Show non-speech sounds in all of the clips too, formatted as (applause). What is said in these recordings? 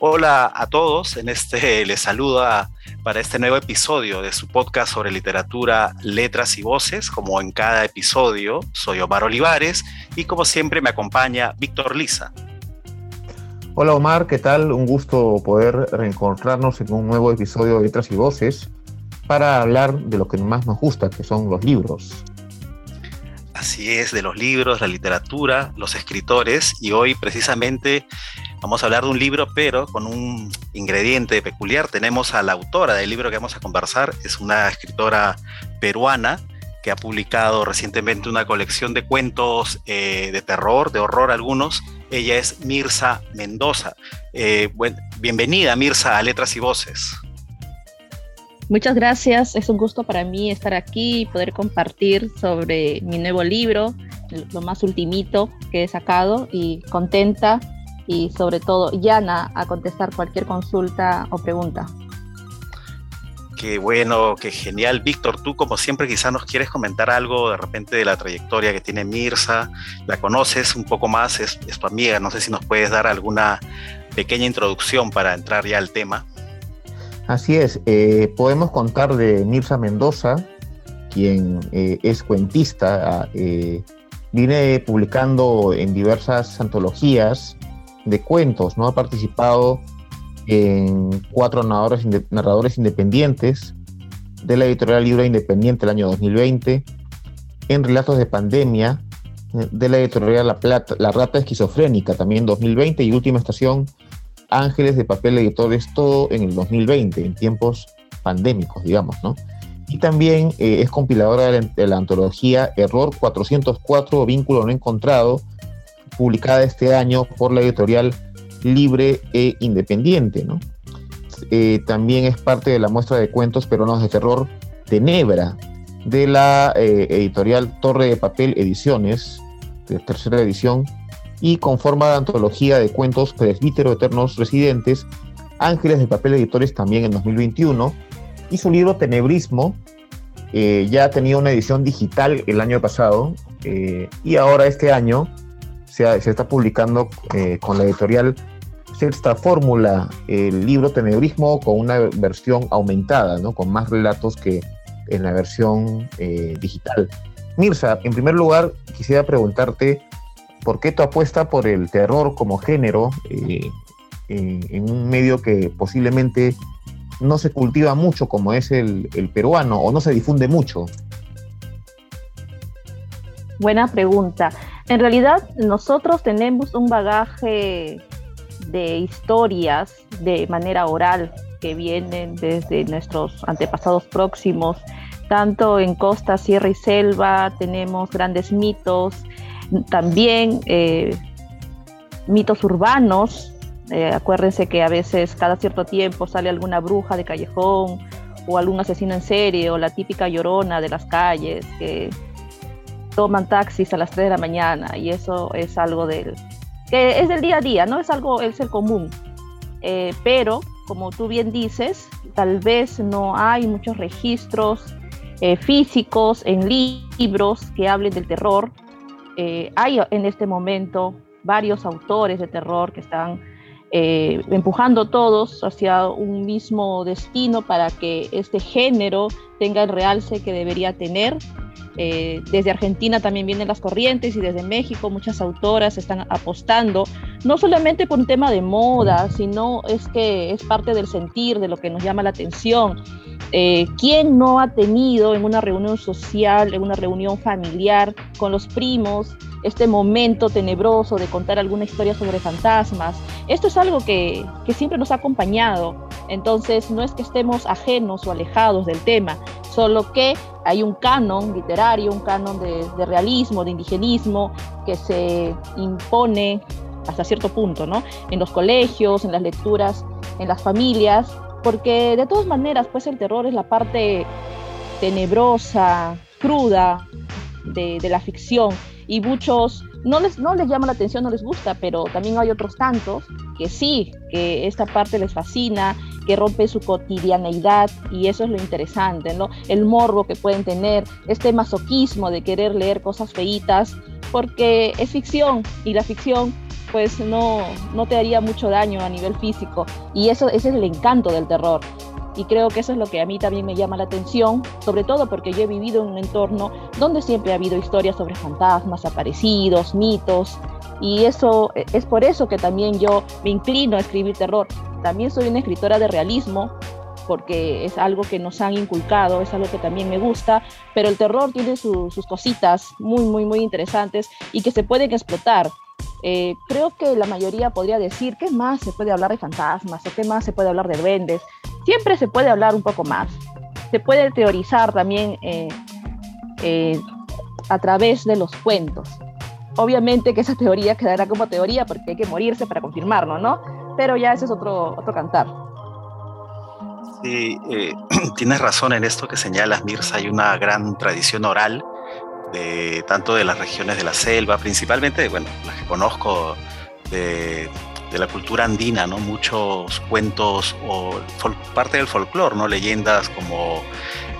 Hola a todos, en este (laughs) les saluda para este nuevo episodio de su podcast sobre literatura, letras y voces. Como en cada episodio, soy Omar Olivares y como siempre me acompaña Víctor Lisa. Hola Omar, ¿qué tal? Un gusto poder reencontrarnos en un nuevo episodio de Letras y Voces para hablar de lo que más nos gusta, que son los libros. Así es, de los libros, la literatura, los escritores y hoy precisamente Vamos a hablar de un libro, pero con un ingrediente peculiar. Tenemos a la autora del libro que vamos a conversar, es una escritora peruana que ha publicado recientemente una colección de cuentos eh, de terror, de horror algunos. Ella es Mirza Mendoza. Eh, bienvenida, Mirza, a Letras y Voces. Muchas gracias, es un gusto para mí estar aquí y poder compartir sobre mi nuevo libro, lo más ultimito que he sacado y contenta y sobre todo llana a contestar cualquier consulta o pregunta. Qué bueno, qué genial. Víctor, tú como siempre quizás nos quieres comentar algo de repente de la trayectoria que tiene Mirza, la conoces un poco más, es, tu amiga, no sé si nos puedes dar alguna pequeña introducción para entrar ya al tema. Así es, eh, podemos contar de Mirza Mendoza, quien eh, es cuentista, eh, viene publicando en diversas antologías de cuentos, ¿no? Ha participado en cuatro narradores, narradores independientes de la editorial Libro Independiente el año 2020, en Relatos de Pandemia de la editorial La, Plata, la Rata Esquizofrénica también 2020 y última estación Ángeles de Papel Editores, todo en el 2020, en tiempos pandémicos, digamos, ¿no? Y también eh, es compiladora de la, de la, antología Error 404, Vínculo No Encontrado, publicada este año por la editorial Libre e Independiente. Eh, también es parte de la muestra de cuentos peruanos de terror Tenebra, de la eh, editorial Torre de Papel Ediciones, de tercera edición, y conforma la antología de cuentos Presbítero Eternos Residentes, Ángeles de Papel Editores también en 2021, y su libro Tenebrismo, eh, ya tenía una edición digital el año pasado, y ahora este año se, está publicando eh, con la editorial Sexta Fórmula el libro Tenebrismo con una versión aumentada, ¿no? con más relatos que en la versión eh, digital. Mirza, en primer lugar, quisiera preguntarte por qué tu apuesta por el terror como género eh, en un medio que posiblemente no se cultiva mucho como es el, el peruano o no se difunde mucho. Buena pregunta. En realidad nosotros tenemos un bagaje de historias de manera oral que vienen desde nuestros antepasados próximos, tanto en costa, sierra y selva, tenemos grandes mitos, también eh, mitos urbanos. Eh, acuérdense que a veces cada cierto tiempo sale alguna bruja de callejón o algún asesino en serie o la típica llorona de las calles que toman taxis a las 3 de la mañana y eso es algo del que es del día a día, no es algo, es el común. Eh, pero, como tú bien dices, tal vez no hay muchos registros eh, físicos en libros que hablen del terror. Eh, hay en este momento varios autores de terror que están empujando todos hacia un mismo destino para que este género tenga el realce que debería tener eh, desde Argentina también vienen las corrientes y desde México muchas autoras están apostando, no solamente por un tema de moda, sino es que es parte del sentir, de lo que nos llama la atención. Eh, ¿Quién no ha tenido en una reunión social, en una reunión familiar con los primos, este momento tenebroso de contar alguna historia sobre fantasmas? Esto es algo que, que siempre nos ha acompañado. Entonces, no es que estemos ajenos o alejados del tema, solo que hay un canon literario, un canon de, realismo, de indigenismo, que se impone hasta cierto punto, ¿no? En los colegios, en las lecturas, en las familias, porque de todas maneras, pues el terror es la parte tenebrosa, cruda de, de la ficción y muchos no les, no les llama la atención, no les gusta, pero también hay otros tantos que sí, que esta parte les fascina, que rompe su cotidianeidad y eso es lo interesante, ¿no? El morbo que pueden tener, este masoquismo de querer leer cosas feitas, porque es ficción y la ficción pues no, no te haría mucho daño a nivel físico. Y eso ese es el encanto del terror. Y creo que eso es lo que a mí también me llama la atención, sobre todo porque yo he vivido en un entorno donde siempre ha habido historias sobre fantasmas, aparecidos, mitos, y eso es por eso que también yo me inclino a escribir terror. También soy una escritora de realismo, porque es algo que nos han inculcado, es algo que también me gusta, pero el terror tiene sus cositas muy, muy, muy interesantes y que se pueden explotar. Eh, creo que la mayoría podría decir, ¿qué más se puede hablar de fantasmas o qué más se puede hablar de duendes? Siempre se puede hablar un poco más. Se puede teorizar también eh, eh, a través de los cuentos. Obviamente que esa teoría quedará como teoría porque hay que morirse para confirmarlo, ¿no? Pero ya ese es otro, otro cantar. Sí, eh, (clears throat) tienes razón en esto que señalas, Mirza. Hay una gran tradición oral, de, tanto de las regiones de la selva, principalmente, bueno, las que conozco de, la cultura andina, ¿no? Muchos cuentos o parte del folclore, ¿no? Leyendas como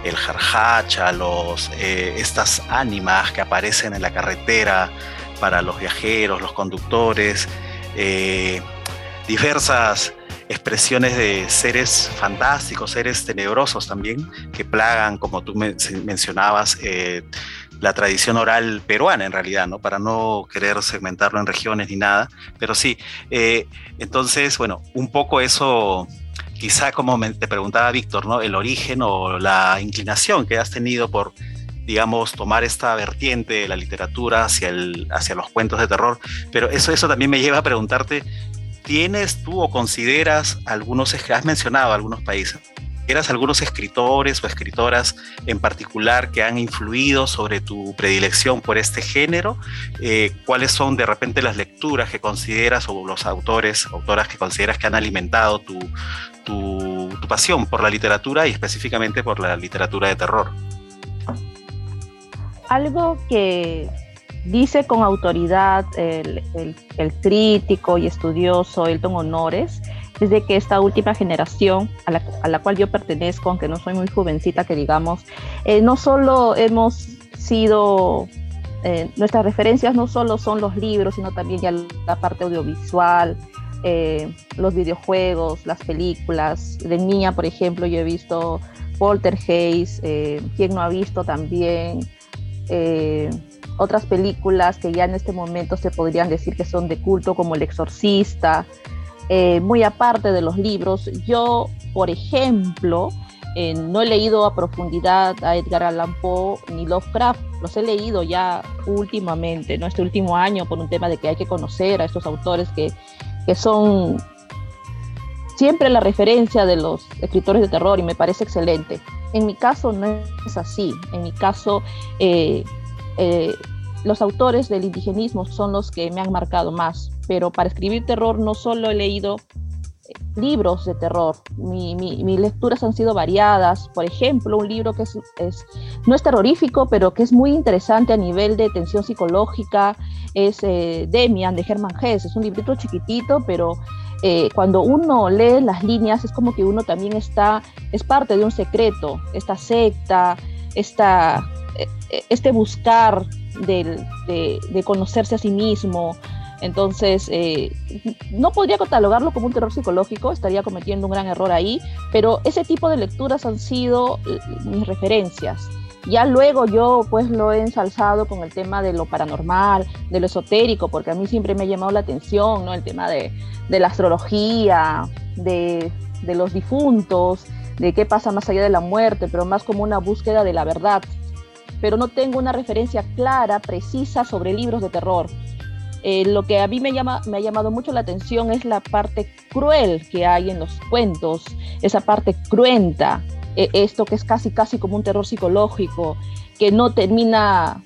el jarjacha, los, eh, estas ánimas que aparecen en la carretera para los viajeros, los conductores, eh, diversas expresiones de seres fantásticos, seres tenebrosos también, que plagan, como tú mencionabas, eh, la tradición oral peruana en realidad, ¿no? Para no querer segmentarlo en regiones ni nada, pero sí. Eh, entonces, bueno, un poco eso, quizá como te preguntaba Víctor, ¿no? El origen o la inclinación que has tenido por digamos, tomar esta vertiente de la literatura hacia, el, hacia los cuentos de terror, pero eso, eso también me lleva a preguntarte ¿Tienes tú o consideras algunos, has mencionado algunos países, ¿Eras algunos escritores o escritoras en particular que han influido sobre tu predilección por este género? Eh, ¿Cuáles son de repente las lecturas que consideras o los autores, autoras que consideras que han alimentado tu, tu, tu pasión por la literatura y específicamente por la literatura de terror? Algo que Dice con autoridad el, crítico y estudioso Elton Honores, desde que esta última generación a la, cual yo pertenezco, aunque no soy muy jovencita que digamos, eh, no solo hemos sido, eh, nuestras referencias no solo son los libros, sino también ya la parte audiovisual, eh, los videojuegos, las películas. De niña, por ejemplo, yo he visto Poltergeist, quien no ha visto también otras películas que ya en este momento se podrían decir que son de culto, como El Exorcista, eh, muy aparte de los libros. Yo, por ejemplo, eh, no he leído a profundidad a Edgar Allan Poe ni Lovecraft, los he leído ya últimamente, ¿no? este último año, por un tema de que hay que conocer a estos autores que, que son siempre la referencia de los escritores de terror y me parece excelente. En mi caso no es así, en mi caso eh, eh, los autores del indigenismo son los que me han marcado más, pero para escribir terror no solo he leído eh, libros de terror, mis lecturas han sido variadas, por ejemplo, un libro que es, no es terrorífico, pero que es muy interesante a nivel de tensión psicológica, es eh, Demian de Hermann Hesse, es un librito chiquitito, pero cuando uno lee las líneas es como que uno también está, es parte de un secreto, esta secta, esta e, e, este buscar de, conocerse a sí mismo. Entonces, eh, no podría catalogarlo como un terror psicológico, estaría cometiendo un gran error ahí, pero ese tipo de lecturas han sido eh, mis referencias. Ya luego yo pues lo he ensalzado con el tema de lo paranormal, de lo esotérico, porque a mí siempre me ha llamado la atención, ¿no? El tema de, la astrología, de, de los difuntos, de qué pasa más allá de la muerte, pero más como una búsqueda de la verdad, pero no tengo una referencia clara, precisa sobre libros de terror. Eh, lo que a mí me, llama, me ha llamado mucho la atención es la parte cruel que hay en los cuentos, esa parte cruenta, e, esto que es casi, casi como un terror psicológico, que no termina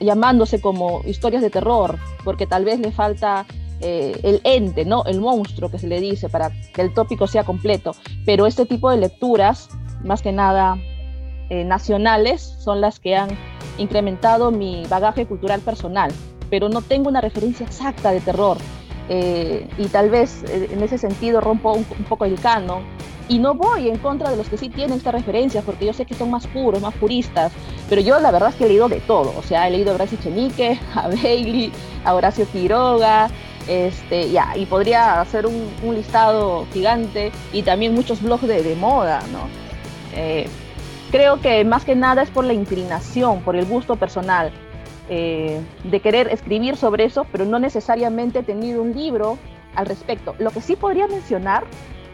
llamándose como historias de terror, porque tal vez le falta eh, el ente, ¿no? el monstruo que se le dice para que el tópico sea completo. Pero este tipo de lecturas, más que nada eh, nacionales son las que han incrementado mi bagaje cultural personal, pero no tengo una referencia exacta de terror. Eh, y tal vez eh, en ese sentido rompo un, poco el canon y no voy en contra de los que sí tienen estas referencias porque yo sé que son más puros, más puristas, pero yo la verdad es que he leído de todo, o sea, he leído a Horacio Chenique, (laughs) a Bailey, a Horacio Quiroga, Este, ya, y podría hacer un, listado gigante y también muchos blogs de, moda, ¿no? Eh, creo que más que nada es por la inclinación, por el gusto personal. Eh, de querer escribir sobre eso, pero no necesariamente he tenido un libro al respecto. Lo que sí podría mencionar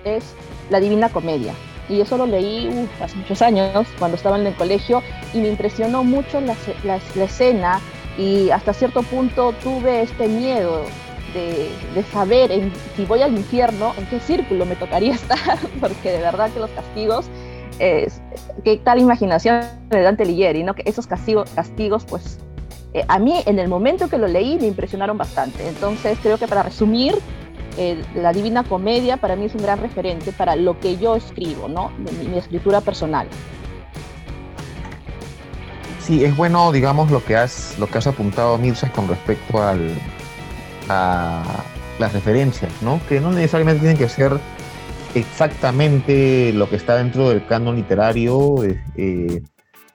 es La Divina Comedia. Y eso lo leí hace muchos años, cuando estaba en el colegio, y me impresionó mucho la, escena y hasta cierto punto tuve este miedo de, saber si voy al infierno, en qué círculo me tocaría (laughs) estar, porque de verdad que los castigos, qué tal imaginación de Dante Ligieri, ¿no? que esos castigos, castigos pues eh, a mí en el momento que lo leí me impresionaron bastante. Entonces creo que para resumir, eh, la Divina Comedia para mí es un gran referente para lo que yo escribo, ¿no? Mi, mi, escritura personal. Sí, es bueno, digamos, lo que has, lo que has apuntado, Mirza, con respecto al, a las referencias, ¿no? Que no necesariamente tienen que ser exactamente lo que está dentro del canon literario. Eh,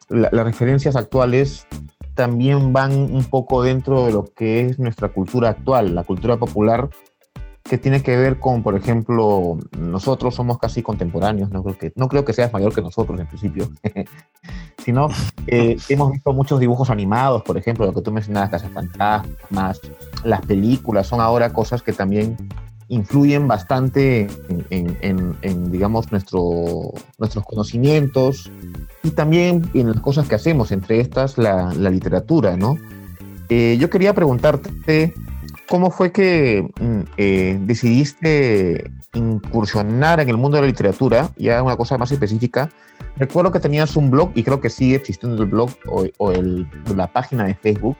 las referencias actuales también van un poco dentro de lo que es nuestra cultura actual, la cultura popular, que tiene que ver con, por ejemplo, nosotros somos casi contemporáneos, no creo que, no creo que seas mayor que nosotros en principio, (laughs) sino eh, hemos visto muchos dibujos animados, por ejemplo, lo que tú mencionabas, Casas Fantasmas, las películas, son ahora cosas que también influyen bastante en, digamos, nuestro, nuestros conocimientos y también en las cosas que hacemos, entre estas la, literatura, ¿no? Eh, yo quería preguntarte, ¿cómo fue que mm, eh, decidiste incursionar en el mundo de la literatura? Ya una cosa más específica. Recuerdo que tenías un blog, y creo que sigue existiendo el blog o, la página de Facebook,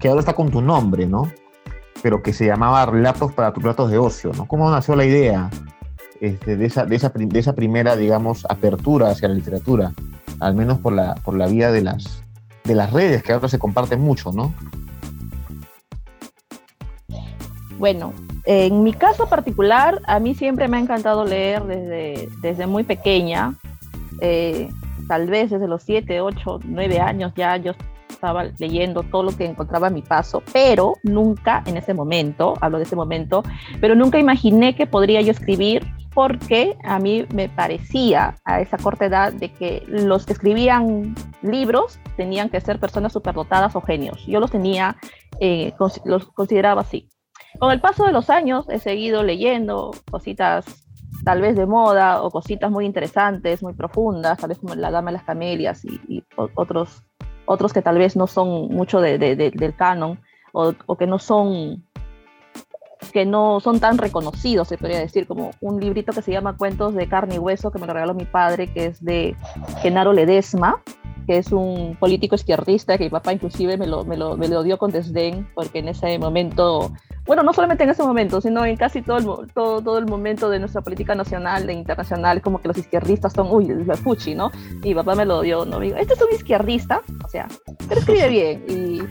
que ahora está con tu nombre, ¿no? pero que se llamaba Relatos para tus ratos de ocio, ¿no? ¿Cómo nació la idea este, de, esa, primera, digamos, apertura hacia la literatura? Al menos por la, por vía de las redes, que ahora se comparten mucho, ¿no? Bueno, en mi caso particular, a mí siempre me ha encantado leer desde, desde muy pequeña. Eh, tal vez desde los 7, 8, 9 años ya yo estaba leyendo todo lo que encontraba a mi paso, pero nunca en ese momento, hablo de ese momento, pero nunca imaginé que podría yo escribir porque a mí me parecía a esa corta edad de que los que escribían libros tenían que ser personas superdotadas o genios. Yo los tenía, eh, los consideraba así. Con el paso de los años he seguido leyendo cositas tal vez de moda o cositas muy interesantes, muy profundas, tal vez como La Dama de las Camelias y, otros otros que tal vez no son mucho de, del canon o, que no son que no son tan reconocidos, se podría decir, como un librito que se llama Cuentos de carne y hueso, que me lo regaló mi padre, que es de Genaro Ledesma, que es un político izquierdista, que mi papá inclusive me lo, me lo, me lo dio con desdén, porque en ese momento bueno, no solamente en ese momento, sino en casi todo el, todo, todo el momento de nuestra política nacional e internacional, como que los izquierdistas son, uy, el fuchi, ¿no? Y papá me lo dio, ¿no? digo, este es un izquierdista, o sea, pero escribe bien. Y,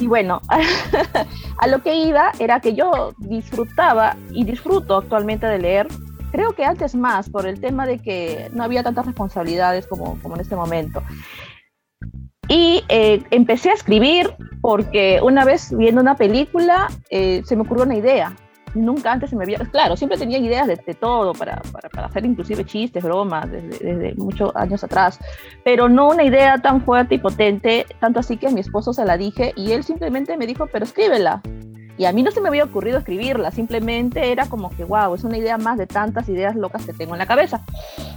(laughs) y bueno, (laughs) a lo que iba era que yo disfrutaba y disfruto actualmente de leer creo que antes más, por el tema de que no había tantas responsabilidades como, como en este momento. Y eh, empecé a escribir porque una vez viendo una película eh, se me ocurrió una idea. Nunca antes se me había... Claro, siempre tenía ideas de, todo para, para, para, hacer inclusive chistes, bromas, desde, desde, muchos años atrás, pero no una idea tan fuerte y potente, tanto así que a mi esposo se la dije y él simplemente me dijo, pero escríbela. Y a mí no se me había ocurrido escribirla, simplemente era como que, wow, es una idea más de tantas ideas locas que tengo en la cabeza.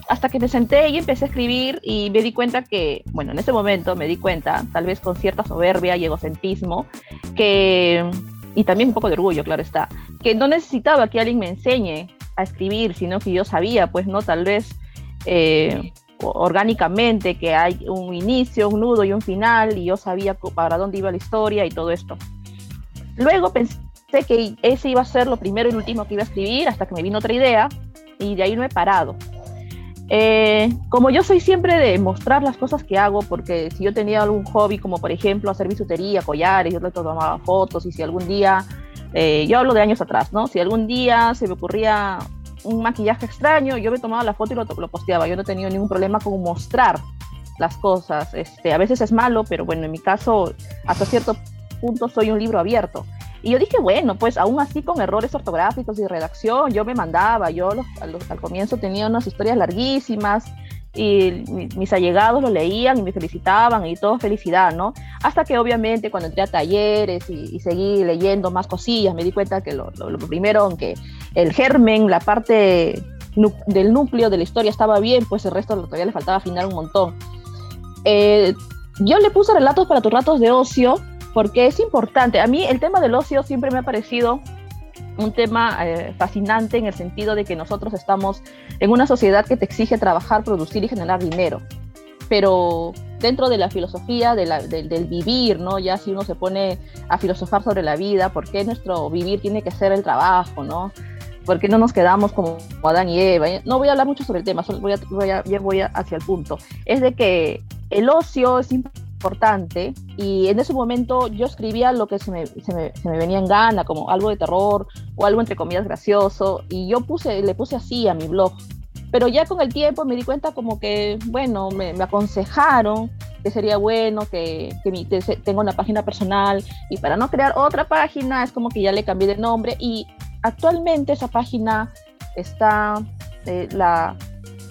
Hasta que me senté y empecé a escribir y me di cuenta que, bueno, en ese momento me di cuenta, tal vez con cierta soberbia y egocentrismo, que, y también un poco de orgullo, claro está, que no necesitaba que alguien me enseñe a escribir, sino que yo sabía, pues, ¿no? Tal vez... Eh, orgánicamente que hay un inicio, un nudo y un final y yo sabía para dónde iba la historia y todo esto. Luego pensé que ese iba a ser lo primero y último que iba a escribir hasta que me vino otra idea y de ahí no he parado. Eh, como yo soy siempre de mostrar las cosas que hago, porque si yo tenía algún hobby, como por ejemplo hacer bisutería, collares, yo le tomaba fotos y si algún día, eh, yo hablo de años atrás, ¿no? Si algún día se me ocurría un maquillaje extraño, yo me tomaba la foto y lo, lo posteaba. Yo no tenía ningún problema con mostrar las cosas. Este, a veces es malo, pero bueno, en mi caso, hasta cierto punto soy un libro abierto. Y yo dije, bueno, pues aún así con errores ortográficos y redacción, yo me mandaba, yo al comienzo tenía unas historias larguísimas y mis allegados lo leían y me felicitaban y todo felicidad, ¿no? Hasta que obviamente cuando entré a talleres y, seguí leyendo más cosillas, me di cuenta que lo, primero, aunque el germen, la parte del núcleo de la historia estaba bien, pues el resto todavía le faltaba afinar un montón. Eh, yo le puse relatos para tus ratos de ocio porque es importante. A mí el tema del ocio siempre me ha parecido un tema eh, fascinante en el sentido de que nosotros estamos en una sociedad que te exige trabajar, producir y generar dinero. Pero dentro de la filosofía del vivir, ¿no? Ya si uno se pone a filosofar sobre la vida, ¿por qué nuestro vivir tiene que ser el trabajo, ¿no? ¿Por qué no nos quedamos como Adán y Eva? No voy a hablar mucho sobre el tema, solo voy, a, ya voy hacia el punto. Es de que el ocio es importante importante y en ese momento yo escribía lo que se me, se me, se me, venía en gana, como algo de terror o algo entre comillas gracioso y yo puse, le puse así a mi blog. Pero ya con el tiempo me di cuenta como que, bueno, me, me aconsejaron que sería bueno que, que mi, tenga una página personal y para no crear otra página es como que ya le cambié de nombre y actualmente esa página está, eh, la,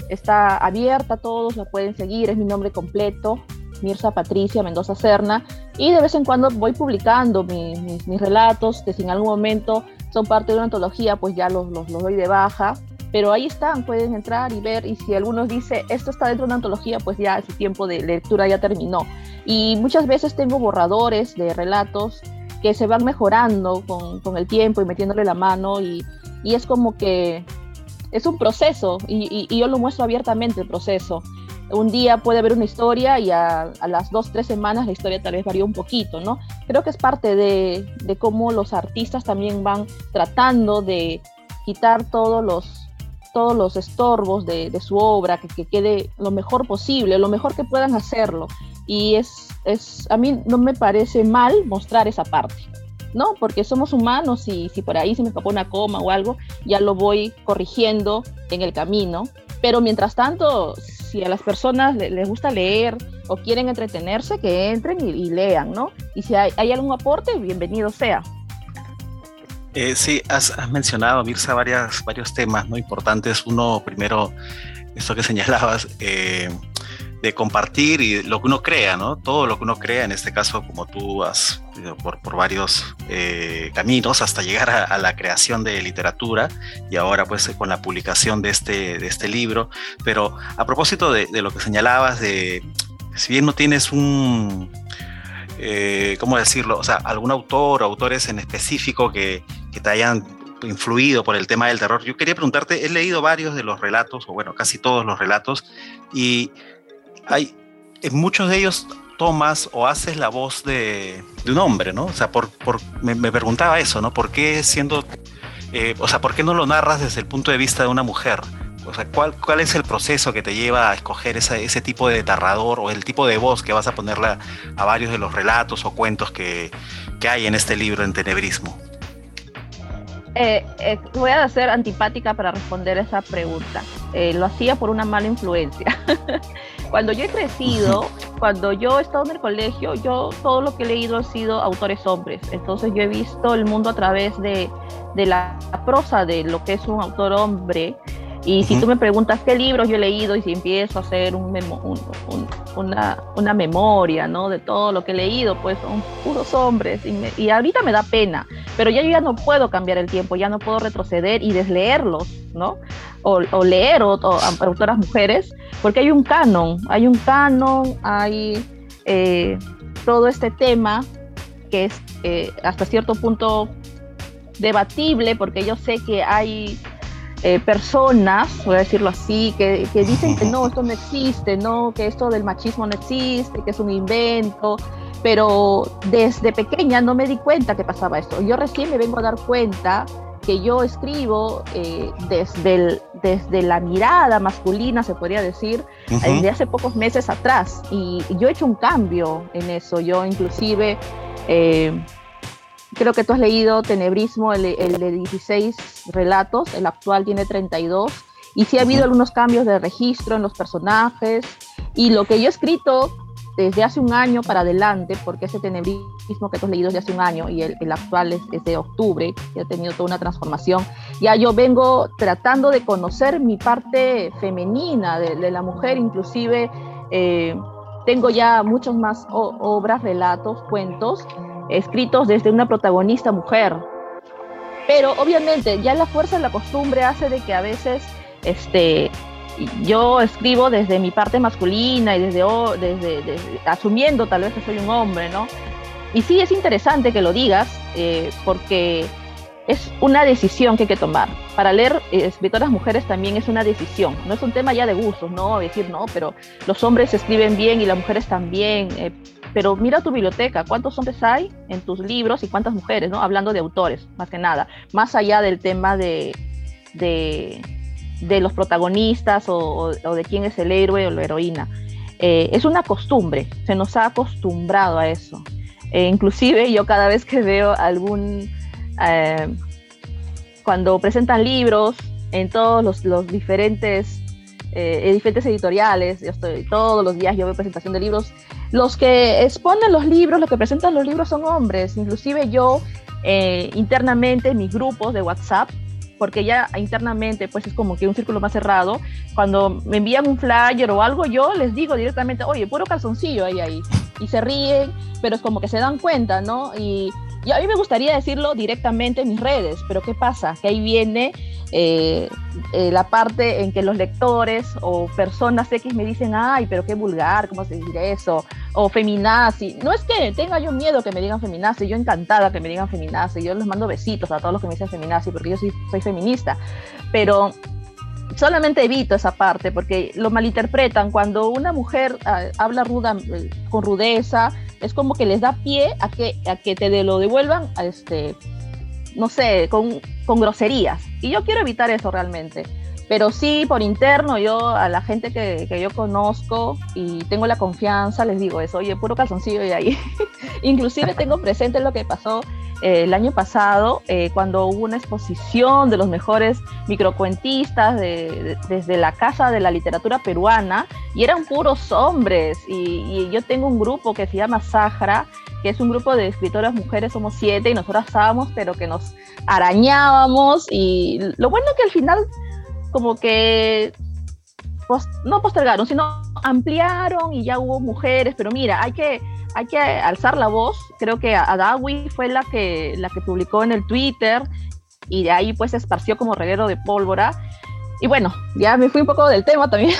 está abierta a todos, la pueden seguir, es mi nombre completo, Mirza Patricia Mendoza Serna, y de vez en cuando voy publicando mis, relatos, que si en algún momento son parte de una antología, pues ya los, los, doy de baja, pero ahí están, pueden entrar y ver, y si algunos dice esto está dentro de una antología, pues ya su tiempo de lectura ya terminó. Y muchas veces tengo borradores de relatos que se van mejorando con, con el tiempo y metiéndole la mano, y, y, es como que es un proceso, y, y yo lo muestro abiertamente el proceso un día puede haber una historia y a, las dos, tres semanas la historia tal vez varía un poquito, ¿no? Creo que es parte de, cómo los artistas también van tratando de quitar todos los todos los estorbos de, su obra, que, que, quede lo mejor posible, lo mejor que puedan hacerlo. Y es, es, a mí no me parece mal mostrar esa parte, ¿no? Porque somos humanos y si por ahí se me escapó una coma o algo, ya lo voy corrigiendo en el camino. Pero mientras tanto, si a las personas les, gusta leer o quieren entretenerse, que entren y, lean, ¿no? Y si hay, algún aporte, bienvenido sea. Eh, sí, has, mencionado, Mirza, varias, varios temas ¿no? importantes. Uno, primero, esto que (laughs) señalabas, eh, de compartir y lo que uno crea, ¿no? Todo lo que uno crea, en este caso, como tú has por, por varios eh, caminos hasta llegar a, la creación de literatura y ahora pues con la publicación de este, de este libro. Pero a propósito de, lo que señalabas, de si bien no tienes un, eh, ¿cómo decirlo? O sea, algún autor o autores en específico que, que te hayan influido por el tema del terror. Yo quería preguntarte, he leído varios de los relatos, o bueno, casi todos los relatos, y hay, en muchos de ellos tomas o haces la voz de, un hombre, ¿no? O sea, por, me, preguntaba eso, ¿no? ¿Por qué siendo, eh, o sea, por qué no lo narras desde el punto de vista de una mujer? O sea, ¿cuál, cuál es el proceso que te lleva a escoger ese tipo de narrador o el tipo de voz que vas a ponerle a, varios de los relatos o cuentos que, que hay en este libro en Tenebrismo? Eh, eh, voy a ser antipática para responder esa pregunta. lo hacía por una mala influencia. (laughs) Cuando yo he crecido, cuando yo he estado en el colegio, yo todo lo que he leído ha sido autores hombres. Entonces yo he visto el mundo a través de, de la prosa de lo que es un autor hombre. Y si tú me preguntas qué libros yo he leído y si empiezo a hacer un una, una, memoria ¿no? de todo lo que he leído, pues son puros hombres. Y, y, ahorita me da pena, pero ya yo ya no puedo cambiar el tiempo, ya no puedo retroceder y desleerlos, ¿no? O, o leer o, autoras mujeres, porque hay un canon, hay un canon, hay eh, todo este tema que es eh, hasta cierto punto debatible, porque yo sé que hay eh, personas, voy a decirlo así, que, que, dicen que no, (laughs) esto no existe, no, que esto del machismo no existe, que es un invento, pero desde pequeña no me di cuenta que pasaba esto. Yo recién me vengo a dar cuenta que yo escribo eh, desde, desde la mirada masculina, se podría decir, desde hace pocos meses atrás. Y, yo he hecho un cambio en eso. Yo inclusive eh, Creo que tú has leído Tenebrismo, el, de 16 relatos, el actual tiene 32, y sí ha habido algunos cambios de registro en los personajes, y lo que yo he escrito desde hace un año para adelante, porque ese tenebrismo que tú has leído desde hace un año y el, actual es, de octubre, que ha tenido toda una transformación, ya yo vengo tratando de conocer mi parte femenina de, la mujer, inclusive eh, tengo ya muchos más obras, relatos, cuentos escritos desde una protagonista mujer. Pero obviamente ya la fuerza de la costumbre hace de que a veces este, yo escribo desde mi parte masculina y desde, desde, asumiendo tal vez que soy un hombre, ¿no? Y sí es interesante que lo digas eh, porque es una decisión que hay que tomar. Para leer eh, escritoras mujeres también es una decisión, no es un tema ya de gustos, ¿no? Decir, no, pero los hombres escriben bien y las mujeres también. Eh, pero mira tu biblioteca, ¿cuántos hombres hay en tus libros y cuántas mujeres, ¿no? Hablando de autores, más que nada, más allá del tema de, de, los protagonistas o, de quién es el héroe o la heroína. Eh, es una costumbre, se nos ha acostumbrado a eso. inclusive yo cada vez que veo algún eh, cuando presentan libros en todos los, diferentes, eh, diferentes editoriales, yo estoy, todos los días yo veo presentación de libros, los que exponen los libros, los que presentan los libros son hombres, inclusive yo eh, internamente en mis grupos de WhatsApp, porque ya internamente pues es como que un círculo más cerrado, cuando me envían un flyer o algo, yo les digo directamente, oye, puro calzoncillo ahí, ahí, y se ríen, pero es como que se dan cuenta, ¿no? Y y a mí me gustaría decirlo directamente en mis redes, pero ¿qué pasa? Que ahí viene eh, eh, la parte en que los lectores o personas X me dicen, ay, pero qué vulgar, ¿cómo se dice eso? O feminazi. No es que tenga yo miedo que me digan feminazi, yo encantada que me digan feminazi, yo les mando besitos a todos los que me dicen feminazi, porque yo soy feminista, pero solamente evito esa parte porque lo malinterpretan cuando una mujer ah, habla ruda, eh, con rudeza, es como que les da pie a que, a que te lo devuelvan, a este, no sé, con, con groserías. Y yo quiero evitar eso realmente. Pero sí, por interno, yo a la gente que, que, yo conozco y tengo la confianza, les digo eso, oye, puro calzoncillo y ahí. (laughs) Inclusive tengo presente lo que pasó eh, el año pasado, eh, cuando hubo una exposición de los mejores microcuentistas de, desde la Casa de la Literatura Peruana, y eran puros hombres. Y, yo tengo un grupo que se llama Sahara, que es un grupo de escritoras mujeres, somos siete, y nosotras estábamos, pero que nos arañábamos. Y lo bueno es que al final, como que no postergaron, sino ampliaron y ya hubo mujeres, pero mira, hay que hay que alzar la voz. Creo que Adawi fue la que, la que publicó en el Twitter y de ahí pues se esparció como reguero de pólvora. Y bueno, ya me fui un poco del tema también.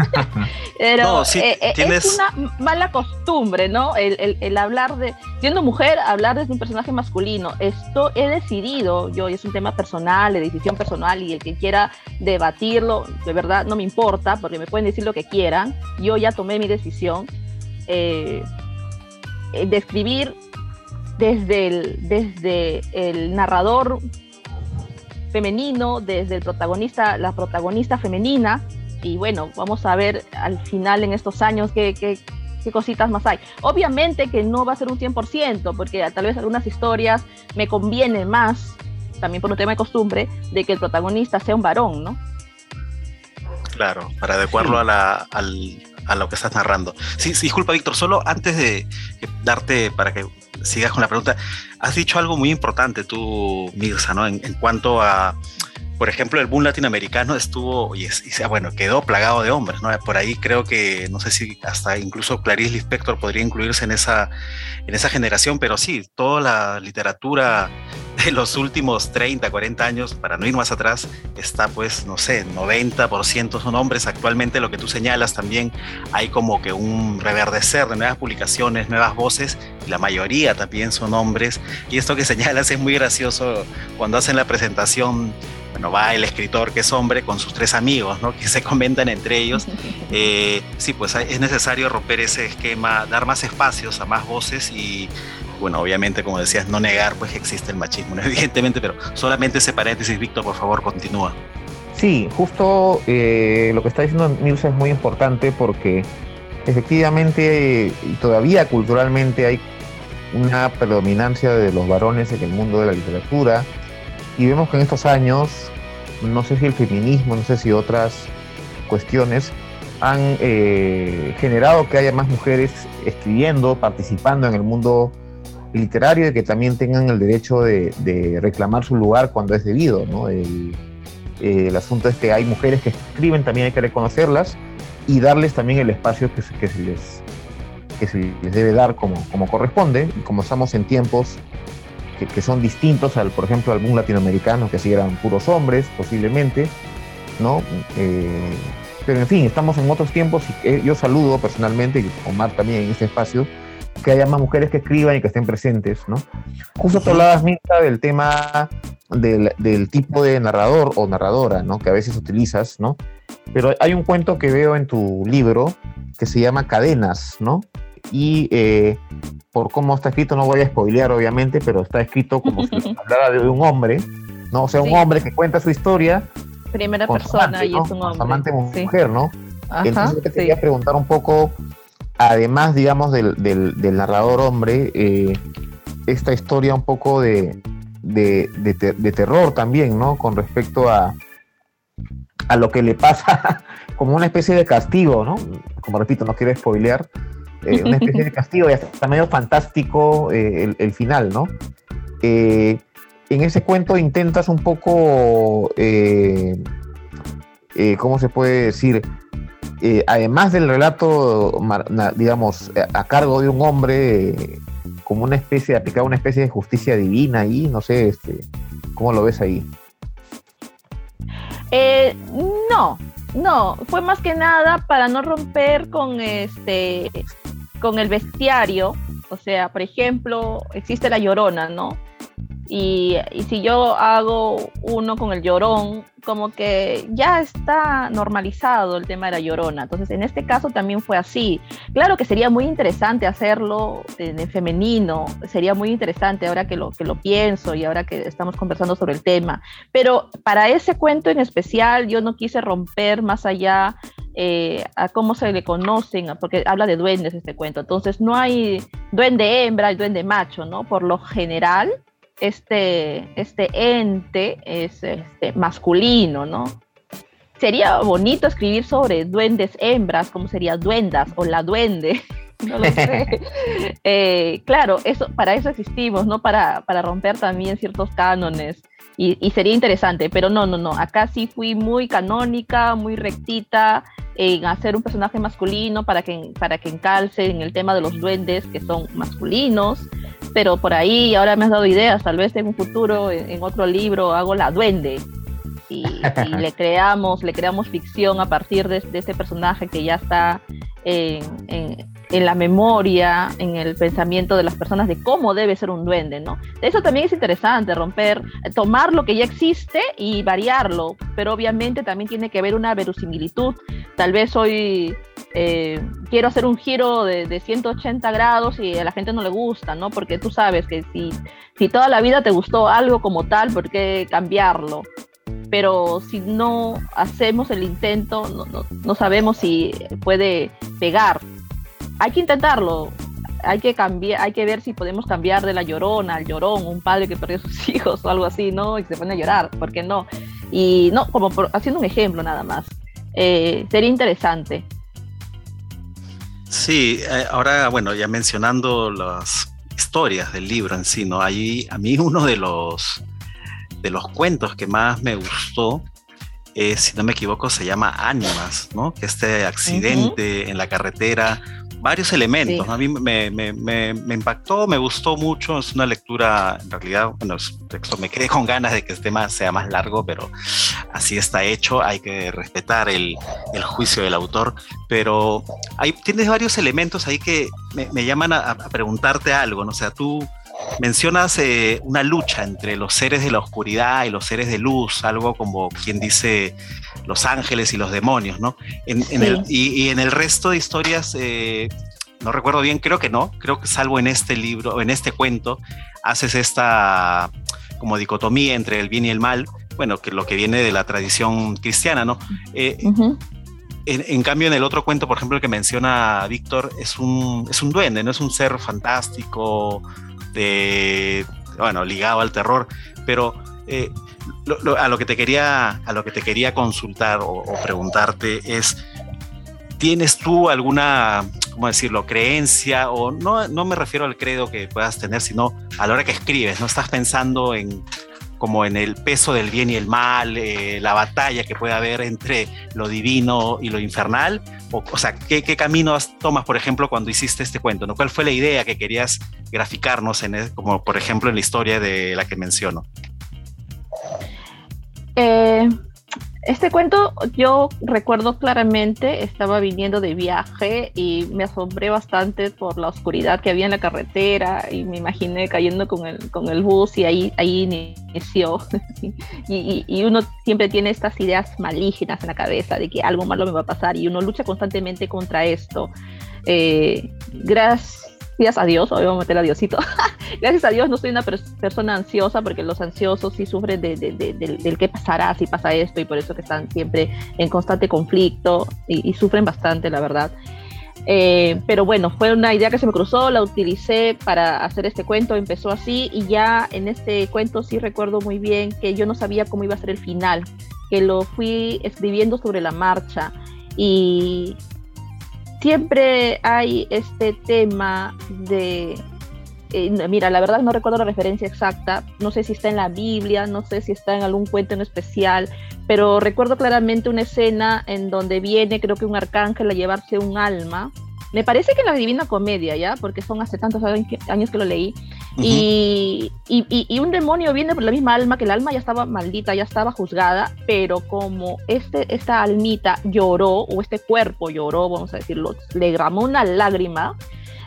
(laughs) Pero eh, eh, es una mala costumbre, ¿no? El, el, hablar de, siendo mujer, hablar desde un personaje masculino. Esto he decidido, yo, y es un tema personal, de decisión personal, y el que quiera debatirlo, de verdad no me importa, porque me pueden decir lo que quieran. Yo ya tomé mi decisión. Eh, eh, describir desde el, desde el narrador femenino, desde el protagonista, la protagonista femenina, y bueno, vamos a ver al final en estos años qué, qué, qué cositas más hay. Obviamente que no va a ser un 100%, porque tal vez algunas historias me conviene más, también por un tema de costumbre, de que el protagonista sea un varón, ¿no? Claro, para adecuarlo a la, al, a lo que estás narrando. Sí, disculpa, Víctor, solo antes de darte para que sigas con la pregunta, has dicho algo muy importante tú, Mirza, ¿no? En, cuanto a, por ejemplo, el boom latinoamericano estuvo, y, y, bueno, quedó plagado de hombres, ¿no? Por ahí creo que, no sé si hasta incluso Clarice Lispector podría incluirse en esa, en esa generación, pero sí, toda la literatura de los últimos 30, 40 años, para no ir más atrás, está pues, no sé, 90% son hombres. Actualmente lo que tú señalas también hay como que un reverdecer de nuevas publicaciones, nuevas voces, y la mayoría también son hombres. Y esto que señalas es muy gracioso cuando hacen la presentación bueno, va el escritor que es hombre con sus tres amigos, ¿no? (laughs) Que se comentan entre ellos. (laughs) Eh, sí, pues es necesario romper ese esquema, dar más espacios a más voces y bueno, obviamente, como decías, no negar pues que existe el machismo, (laughs) evidentemente, pero solamente ese paréntesis, Víctor, por favor, continúa. Sí, justo eh, lo que está diciendo Nilsa es muy importante porque efectivamente y todavía culturalmente hay una predominancia de los varones en el mundo de la literatura y vemos que en estos años, no sé si el feminismo, no sé si otras cuestiones, han eh, generado que haya más mujeres escribiendo, participando en el mundo literario y que también tengan el derecho de, reclamar su lugar cuando es debido. ¿no? El, asunto es que hay mujeres que escriben, también hay que reconocerlas y darles también el espacio que, que se, les, que se les debe dar como, como corresponde. Y como estamos en tiempos que, son distintos al, por ejemplo, algún latinoamericano que sí eran puros hombres, posiblemente, ¿no? Eh, pero en fin, estamos en otros tiempos y eh, yo saludo personalmente, y Omar también en este espacio, que haya más mujeres que escriban y que estén presentes, ¿no? Justo tú hablabas, Mirta, del tema del, del, tipo de narrador o narradora, ¿no? Que a veces utilizas, ¿no? Pero hay un cuento que veo en tu libro que se llama Cadenas, ¿no? Y eh, por cómo está escrito, no voy a spoilear obviamente, pero está escrito como si (laughs) hablara de un hombre, ¿no? O sea, un hombre que cuenta su historia. Primera persona y es un hombre. amante mujer, ¿no? Entonces te quería preguntar un poco, además, digamos, del, del, narrador hombre, eh, esta historia un poco de, de, de, terror también, ¿no? Con respecto a, a lo que le pasa (laughs) como una especie de castigo, ¿no? Como repito, no quiero spoilear, eh, una (laughs) especie de castigo y hasta medio fantástico eh, el, final, ¿no? Eh, en ese cuento intentas un poco, ¿cómo se puede decir? además del relato, digamos, a cargo de un hombre, como una especie de aplicar una especie de justicia divina ahí, no sé, este, ¿cómo lo ves ahí? no, no, fue más que nada para no romper con este con el bestiario, o sea, por ejemplo, existe la llorona, ¿no? Y, si yo hago uno con el llorón, como que ya está normalizado el tema de la llorona. Entonces, en este caso también fue así. Claro que sería muy interesante hacerlo en, femenino, sería muy interesante ahora que lo, que lo pienso y ahora que estamos conversando sobre el tema. Pero para ese cuento en especial, yo no quise romper más allá eh, a cómo se le conocen, porque habla de duendes este cuento. Entonces, no hay duende hembra y duende macho, ¿no? Por lo general este, este ente es este, masculino, ¿no? Sería bonito escribir sobre duendes hembras, como sería duendas o la duende. (laughs) No lo sé. (laughs) Eh, claro, eso, para eso existimos, ¿no? Para, para romper también ciertos cánones. Y, sería interesante, pero no, no, no. Acá sí fui muy canónica, muy rectita en hacer un personaje masculino para que, para que encalce en el tema de los duendes que son masculinos pero por ahí ahora me has dado ideas, tal vez en un futuro, en, otro libro, hago la duende. Y, le creamos, le creamos ficción a partir de, de este personaje que ya está en, en, la memoria, en el pensamiento de las personas de cómo debe ser un duende, ¿no? Eso también es interesante, romper, tomar lo que ya existe y variarlo, pero obviamente también tiene que haber una verosimilitud. Tal vez hoy eh, quiero hacer un giro de, de, 180 grados y a la gente no le gusta, ¿no? Porque tú sabes que si, si toda la vida te gustó algo como tal, ¿por qué cambiarlo? Pero si no hacemos el intento, no, no, no sabemos si puede pegar. Hay que intentarlo, hay que cambiar, hay que ver si podemos cambiar de la llorona al llorón, un padre que perdió sus (laughs) hijos o algo así, ¿no? Y se pone a llorar, ¿por qué no? Y no, como haciendo un ejemplo nada más. Eh, sería interesante. Sí, eh, ahora, bueno, ya mencionando las historias del libro en sí, ¿no? Allí, a mí uno de los, de los cuentos que más me gustó, si no me equivoco, se llama Ánimas, ¿no? Que este accidente en la carretera varios elementos. A mí me, me, me, impactó, me gustó mucho. Es una lectura, en realidad, bueno, texto, me quedé con ganas de que este tema sea más largo, pero así está hecho. Hay que respetar el, el juicio del autor. Pero hay, tienes varios elementos ahí que me, llaman a, preguntarte algo. ¿no? O sea, tú mencionas eh, una lucha entre los seres de la oscuridad y los seres de luz, algo como quien dice los ángeles y los demonios, ¿no? En, el, y, en el resto de historias, eh, no recuerdo bien, creo que no, creo que salvo en este libro, en este cuento, haces esta como dicotomía entre el bien y el mal, bueno, que lo que viene de la tradición cristiana, ¿no? Eh, en, cambio, en el otro cuento, por ejemplo, el que menciona Víctor, es un, es un duende, no es un ser fantástico, bueno, ligado al terror, pero eh, a lo que te quería, a lo que te quería consultar o, preguntarte es ¿tienes tú alguna, cómo decirlo, creencia? O no, no me refiero al credo que puedas tener, sino a la hora que escribes, ¿no? Estás pensando en como en el peso del bien y el mal, eh, la batalla que puede haber entre lo divino y lo infernal? O, sea, ¿qué, ¿qué, caminos tomas, por ejemplo, cuando hiciste este cuento? ¿Cuál fue la idea que querías graficarnos, en como por ejemplo en la historia de la que menciono? Eh, este cuento yo recuerdo claramente, estaba viniendo de viaje y me asombré bastante por la oscuridad que había en la carretera y me imaginé cayendo con el, con el bus y ahí, ahí inició. (laughs) y, y, uno siempre tiene estas ideas malignas en la cabeza de que algo malo me va a pasar y uno lucha constantemente contra esto. Eh, gracias gracias a Dios, hoy vamos a meter a Diosito, (laughs) gracias a Dios no soy una persona ansiosa porque los ansiosos sí sufren de, de, de, del qué pasará si pasa esto y por eso que están siempre en constante conflicto y, y sufren bastante, la verdad. Eh, pero bueno, fue una idea que se me cruzó, la utilicé para hacer este cuento, empezó así y ya en este cuento sí recuerdo muy bien que yo no sabía cómo iba a ser el final, que lo fui escribiendo sobre la marcha y siempre hay este tema de, eh, mira, la verdad no recuerdo la referencia exacta, no sé si está en la Biblia, no sé si está en algún cuento en especial, pero recuerdo claramente una escena en donde viene, creo que un arcángel a llevarse un alma me parece que en la Divina Comedia, ¿ya? Porque son hace tantos años que lo leí. y, y, y, un demonio viene por la misma alma, que el alma ya estaba maldita, ya estaba juzgada, pero como este, esta almita lloró, o este cuerpo lloró, vamos a decirlo, le gramó una lágrima,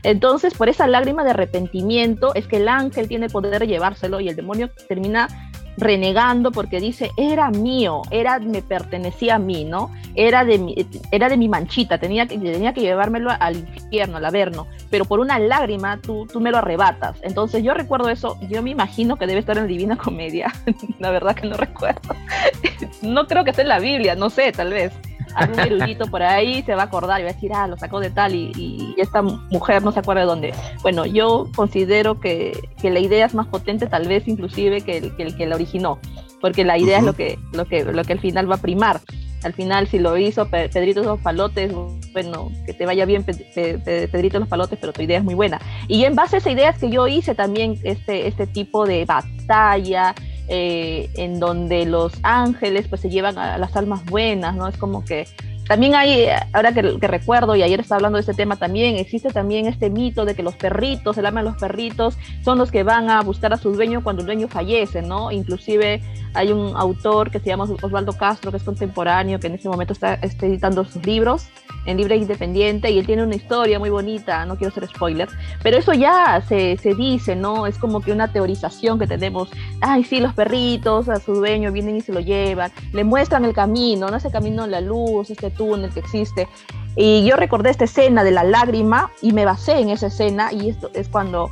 entonces, por esa lágrima de arrepentimiento es que el ángel tiene el poder de llevárselo y el demonio termina renegando porque dice, era mío, era, me pertenecía a mí, ¿no? Era de mi, era de mi manchita, tenía que, tenía que llevármelo al infierno, al averno, pero por una lágrima tú, tú me lo arrebatas. Entonces yo recuerdo eso, yo me imagino que debe estar en Divina Comedia, (laughs) la verdad que no recuerdo. (laughs) no creo que esté en la Biblia, no sé, tal vez algún erudito por ahí se va a acordar y va a decir, ah, lo sacó de tal y, y, esta mujer no se acuerda de dónde. Bueno, yo considero que, que, la idea es más potente tal vez inclusive que el que, el que la originó, porque la idea uh -huh. es lo que, lo, que, lo que al final va a primar. Al final, si lo hizo Pedrito los Palotes, bueno, que te vaya bien Pedrito los Palotes, pero tu idea es muy buena. Y en base a esa idea es que yo hice también este, este tipo de batalla, eh, en donde los ángeles pues se llevan a las almas buenas, ¿no? Es como que también hay, ahora que, recuerdo, y ayer estaba hablando de este tema también, existe también este mito de que los perritos, el alma de los perritos, son los que van a buscar a su dueño cuando el dueño fallece, ¿no? Inclusive hay un autor que se llama Osvaldo Castro, que es contemporáneo, que en este momento está, está editando sus libros en libre independiente, y él tiene una historia muy bonita, no quiero ser spoiler, pero eso ya se, se dice, ¿no? Es como que una teorización que tenemos, ay, sí, los perritos a su dueño vienen y se lo llevan, le muestran el camino, ¿no? Ese camino, la luz, este túnel que existe. Y yo recordé esta escena de la lágrima y me basé en esa escena y esto es cuando,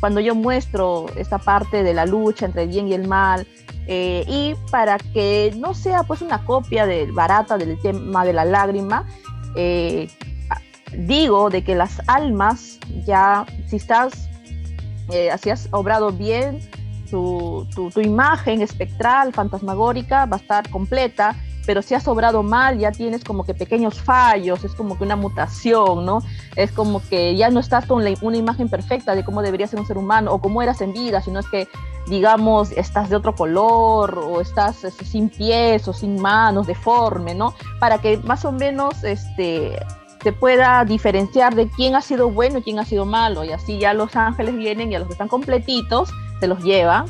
cuando yo muestro esta parte de la lucha entre el bien y el mal. Eh, y para que no sea pues una copia barata del tema de la lágrima, eh, digo de que las almas ya, si estás, eh, si has obrado bien, tu, tu, imagen espectral, fantasmagórica va a estar completa pero si has obrado mal, ya tienes como que pequeños fallos, es como que una mutación, ¿no? Es como que ya no estás con una imagen perfecta de cómo debería ser un ser humano o cómo eras en vida, sino es que, digamos, estás de otro color o estás este, sin pies o sin manos, deforme, ¿no? Para que más o menos este, se pueda diferenciar de quién ha sido bueno y quién ha sido malo, y así ya los ángeles vienen y a los que están completitos se los llevan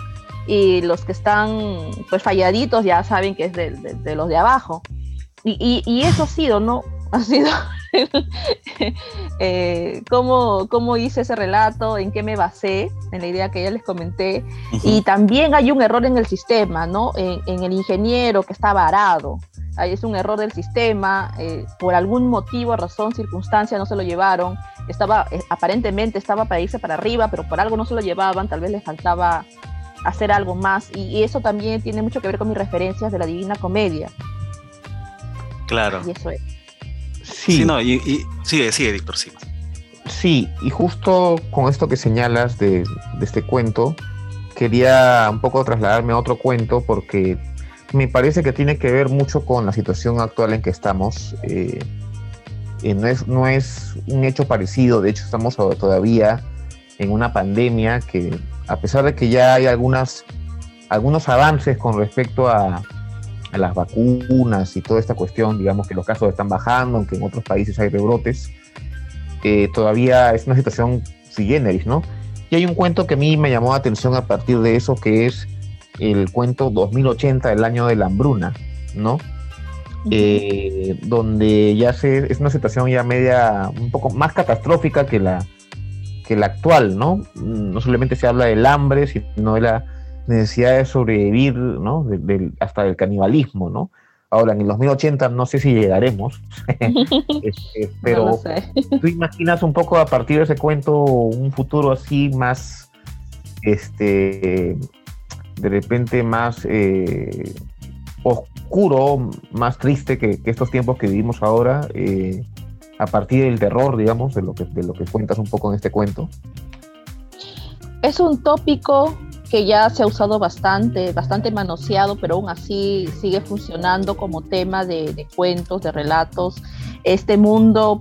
y los que están pues falladitos ya saben que es de, de, los de abajo. Y, y, y, eso ha sido, ¿no? (laughs) Ha sido (laughs) eh, cómo, cómo, hice ese relato, en qué me basé, en la idea que ya les comenté. Uh -huh. Y también hay un error en el sistema, ¿no? En, en el ingeniero que está varado. Ahí es un error del sistema, eh, por algún motivo, razón, circunstancia, no se lo llevaron. Estaba, eh, aparentemente estaba para irse para arriba, pero por algo no se lo llevaban, tal vez le faltaba hacer algo más. Y, y, eso también tiene mucho que ver con mis referencias de la Divina Comedia. Claro. Y eso es. Sí, sí no, y, y sigue, sigue, Víctor, sí. Sí, y justo con esto que señalas de, de, este cuento, quería un poco trasladarme a otro cuento porque me parece que tiene que ver mucho con la situación actual en que estamos. Eh, eh, no, es, no es un hecho parecido, de hecho estamos todavía en una pandemia que a pesar de que ya hay algunas, algunos avances con respecto a, a las vacunas y toda esta cuestión, digamos que los casos están bajando, aunque en otros países hay rebrotes, eh, todavía es una situación sui generis, ¿no? Y hay un cuento que a mí me llamó la atención a partir de eso, que es el cuento 2080, el año de la hambruna, ¿no? Eh, donde ya se, es una situación ya media, un poco más catastrófica que la, que la actual, ¿no? No solamente se habla del hambre, sino de la necesidad de sobrevivir, ¿no? hasta del canibalismo, ¿no? Ahora, en el 2080 no sé si llegaremos, (laughs) (laughs) este, pero tú imaginas un poco a partir de ese cuento un futuro así más, este, de repente más eh, oscuro, más triste que, estos tiempos que vivimos ahora, eh, a partir del terror, digamos, de lo, que, de lo que cuentas un poco en este cuento. Es un tópico que ya se ha usado bastante, bastante manoseado, pero aún así sigue funcionando como tema de, cuentos, de relatos. Este mundo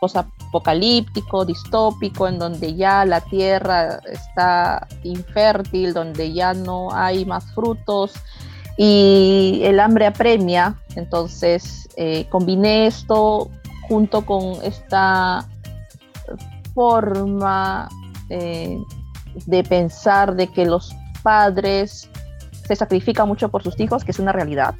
posapocalíptico, distópico, en donde ya la tierra está infértil, donde ya no hay más frutos y el hambre apremia. Entonces, eh, combiné esto junto con esta forma eh, de pensar de que los padres se sacrifican mucho por sus hijos, que es una realidad.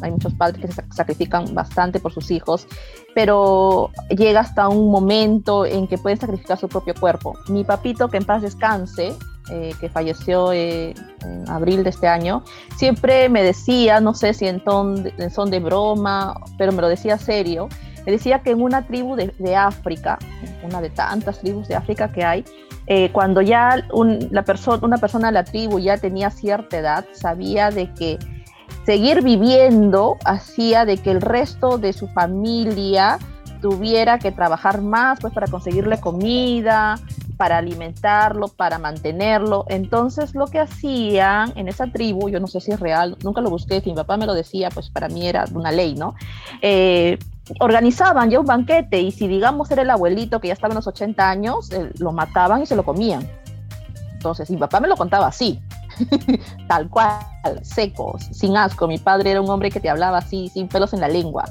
Hay muchos padres que se sacrifican bastante por sus hijos, pero llega hasta un momento en que pueden sacrificar su propio cuerpo. Mi papito, que en paz descanse, eh, que falleció eh, en abril de este año, siempre me decía, no sé si en, son de broma, pero me lo decía serio, me decía que en una tribu de, de África, una de tantas tribus de África que hay, eh, cuando ya la persona, una persona de la tribu ya tenía cierta edad, sabía de que seguir viviendo hacía de que el resto de su familia tuviera que trabajar más pues para conseguirle comida, para alimentarlo, para mantenerlo. Entonces lo que hacían en esa tribu, yo no sé si es real, nunca lo busqué, si mi papá me lo decía, pues para mí era una ley, ¿no? Eh, organizaban ya un banquete y si digamos era el abuelito que ya estaba en los 80 años, eh, lo mataban y se lo comían. Entonces, mi papá me lo contaba así, (laughs) tal cual, secos, sin asco. Mi padre era un hombre que te hablaba así, sin pelos en la lengua.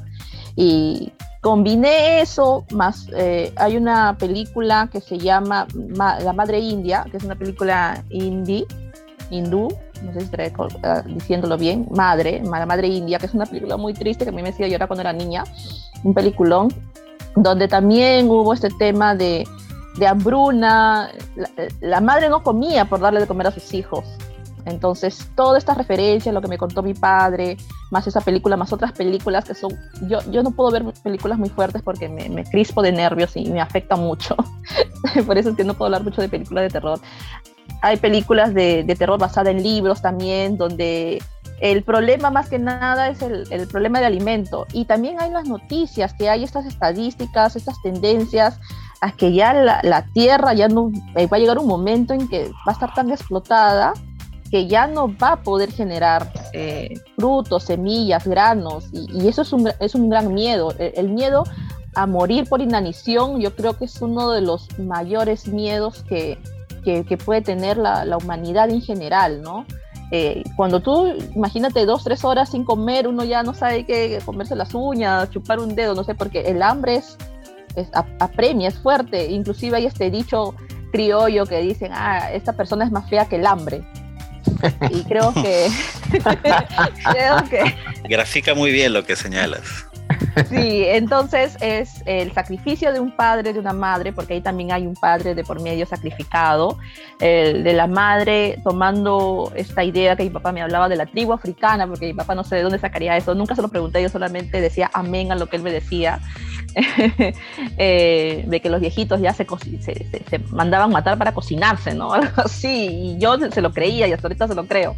Y combiné eso, más eh, hay una película que se llama La Madre India, que es una película indie, hindú, no sé si estaré uh, diciéndolo bien, Madre, La Madre India, que es una película muy triste que a mí me hacía llorar cuando era niña, un peliculón, donde también hubo este tema de, de hambruna, la, la, madre no comía por darle de comer a sus hijos. Entonces, toda esta referencia, lo que me contó mi padre, más esa película, más otras películas que son... Yo, yo no puedo ver películas muy fuertes porque me, me crispo de nervios y me afecta mucho. (laughs) por eso es que no puedo hablar mucho de películas de terror hay películas de, terror basadas en libros también, donde el problema más que nada es el, problema de alimento. Y también hay las noticias, que hay estas estadísticas, estas tendencias a que ya la, tierra ya no eh, va a llegar un momento en que va a estar tan explotada que ya no va a poder generar eh, frutos, semillas, granos. Y, eso es un, es un gran miedo. el miedo a morir por inanición, yo creo que es uno de los mayores miedos que, que, puede tener la, la, humanidad en general, ¿no? Eh, cuando tú, imagínate, dos, tres horas sin comer, uno ya no sabe qué comerse las uñas, chupar un dedo, no sé, porque el hambre es, es apremia, es fuerte. Inclusive hay este dicho criollo que dicen, ah, esta persona es más fea que el hambre. Y (laughs) creo que... Grafica muy bien lo que señalas. (laughs) Sí, entonces es el sacrificio de un padre, de una madre, porque ahí también hay un padre de por medio sacrificado, el de la madre tomando esta idea que mi papá me hablaba de la tribu africana, porque mi papá no sé de dónde sacaría eso, nunca se lo pregunté, yo solamente decía amén a lo que él me decía, (laughs) eh, de que los viejitos ya se, se, se, mandaban matar para cocinarse, ¿no? (laughs) Algo así, y yo se lo creía y hasta ahorita se lo creo.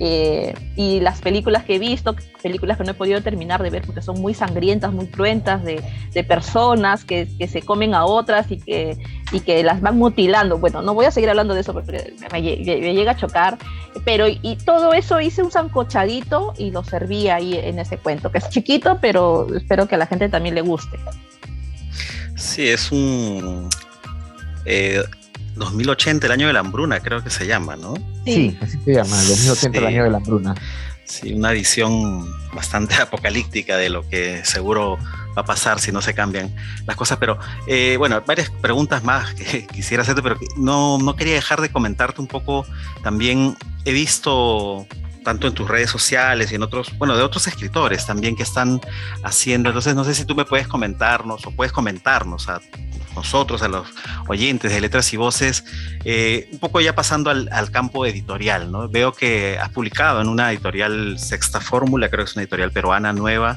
Eh, y las películas que he visto, películas que no he podido terminar de ver porque son muy sangrientas, muy cruentas, de, de personas que, que, se comen a otras y que, y que las van mutilando. Bueno, no voy a seguir hablando de eso porque me, me, llega a chocar. pero y todo eso hice un zancochadito y lo serví ahí en ese cuento, que es chiquito, pero espero que a la gente también le guste. Sí, es un 2080, eh, el año de la hambruna, creo que se llama, ¿no? Sí, así se llama, 2080, el año de la hambruna. Sí, una visión bastante (laughs) apocalíptica de lo que seguro va a pasar si no se cambian las cosas. Pero eh, bueno, varias preguntas más que (laughs) quisiera hacerte, pero no, no quería dejar de comentarte un poco. También he visto tanto en tus redes sociales y en otros, bueno, de otros escritores también que están haciendo. Entonces, no sé si tú me puedes comentarnos o puedes comentarnos a nosotros, a los oyentes de Letras y Voces, eh, un poco ya pasando al, campo editorial, ¿no? Veo que has publicado en una editorial Sexta Fórmula, creo que es una editorial peruana nueva,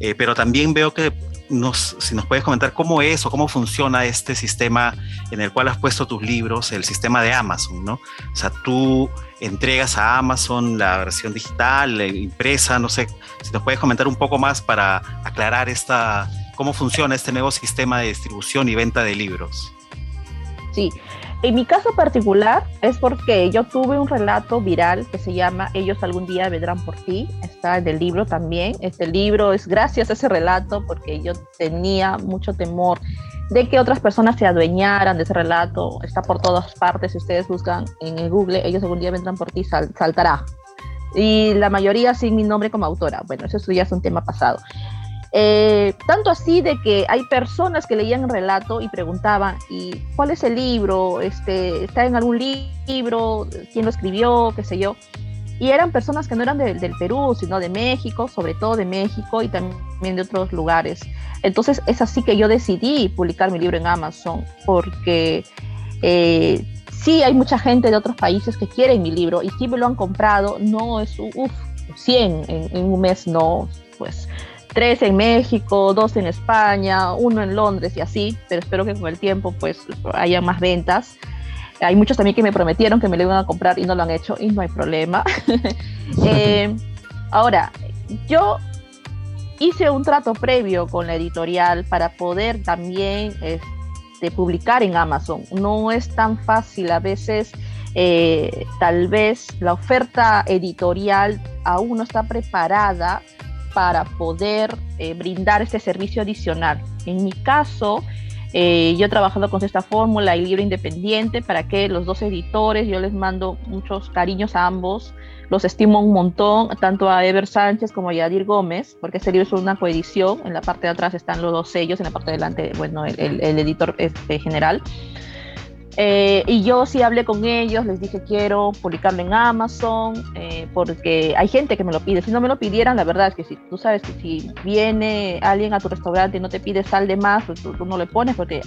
eh, pero también veo que si nos puedes comentar cómo es o cómo funciona este sistema en el cual has puesto tus libros, el sistema de Amazon, ¿no? O sea, tú entregas a Amazon la versión digital, impresa, no sé, si nos puedes comentar un poco más para aclarar esta, cómo funciona este nuevo sistema de distribución y venta de libros. Sí, en mi caso particular es porque yo tuve un relato viral que se llama Ellos algún día vendrán por ti. Está en el libro también. Este libro es gracias a ese relato porque yo tenía mucho temor de que otras personas se adueñaran de ese relato. Está por todas partes. Si ustedes buscan en el Google, Ellos algún día vendrán por ti, saltará. Y la mayoría sin mi nombre como autora. Bueno, eso ya es un tema pasado. Eh, tanto así de que hay personas que leían el relato y preguntaban, ¿y cuál es el libro? Este, ¿Está en algún libro? ¿Quién lo escribió? ¿Qué sé yo? Y eran personas que no eran del Perú, sino de México, sobre todo de México y también de otros lugares. Entonces es así que yo decidí publicar mi libro en Amazon, porque eh, sí hay mucha gente de otros países que quieren mi libro y sí me lo han comprado, no es, uff, 100 en, en un mes, no, pues tres en México, dos en España, uno en Londres y así, pero espero que con el tiempo pues haya más ventas. Hay muchos también que me prometieron que me lo iban a comprar y no lo han hecho y no hay problema. (laughs) Eh, ahora, yo hice un trato previo con la editorial para poder también este, publicar en Amazon. No es tan fácil a veces. Eh, tal vez la oferta editorial aún no está preparada para poder eh, brindar este servicio adicional. En mi caso, eh, yo he trabajado con esta fórmula y libro independiente para que los dos editores, yo les mando muchos cariños a ambos, los estimo un montón, tanto a Ever Sánchez como a Yadir Gómez, porque este libro es una coedición, en la parte de atrás están los dos sellos, en la parte de delante, bueno, el, el editor este, general. Eh, y yo sí hablé con ellos, les dije quiero publicarlo en Amazon, eh, porque hay gente que me lo pide. Si no me lo pidieran, la verdad es que si tú sabes que si viene alguien a tu restaurante y no te pide sal de más, pues tú, no le pones porque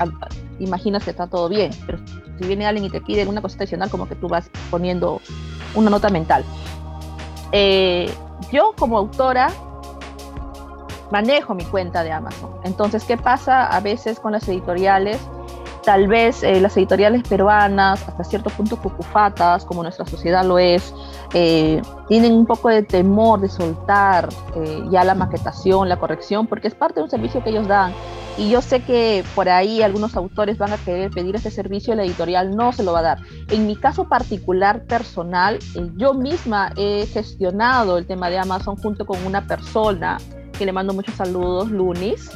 imaginas que está todo bien. Pero si viene alguien y te pide una cosa adicional, como que tú vas poniendo una nota mental. Eh, yo como autora manejo mi cuenta de Amazon. Entonces, ¿qué pasa a veces con las editoriales? Tal vez eh, las editoriales peruanas, hasta cierto punto cucufatas, como nuestra sociedad lo es, eh, tienen un poco de temor de soltar eh, ya la maquetación, la corrección, porque es parte de un servicio que ellos dan. Y yo sé que por ahí algunos autores van a querer pedir ese servicio y la editorial no se lo va a dar. En mi caso particular, personal, yo misma he gestionado el tema de Amazon junto con una persona que le mando muchos saludos, Lunis.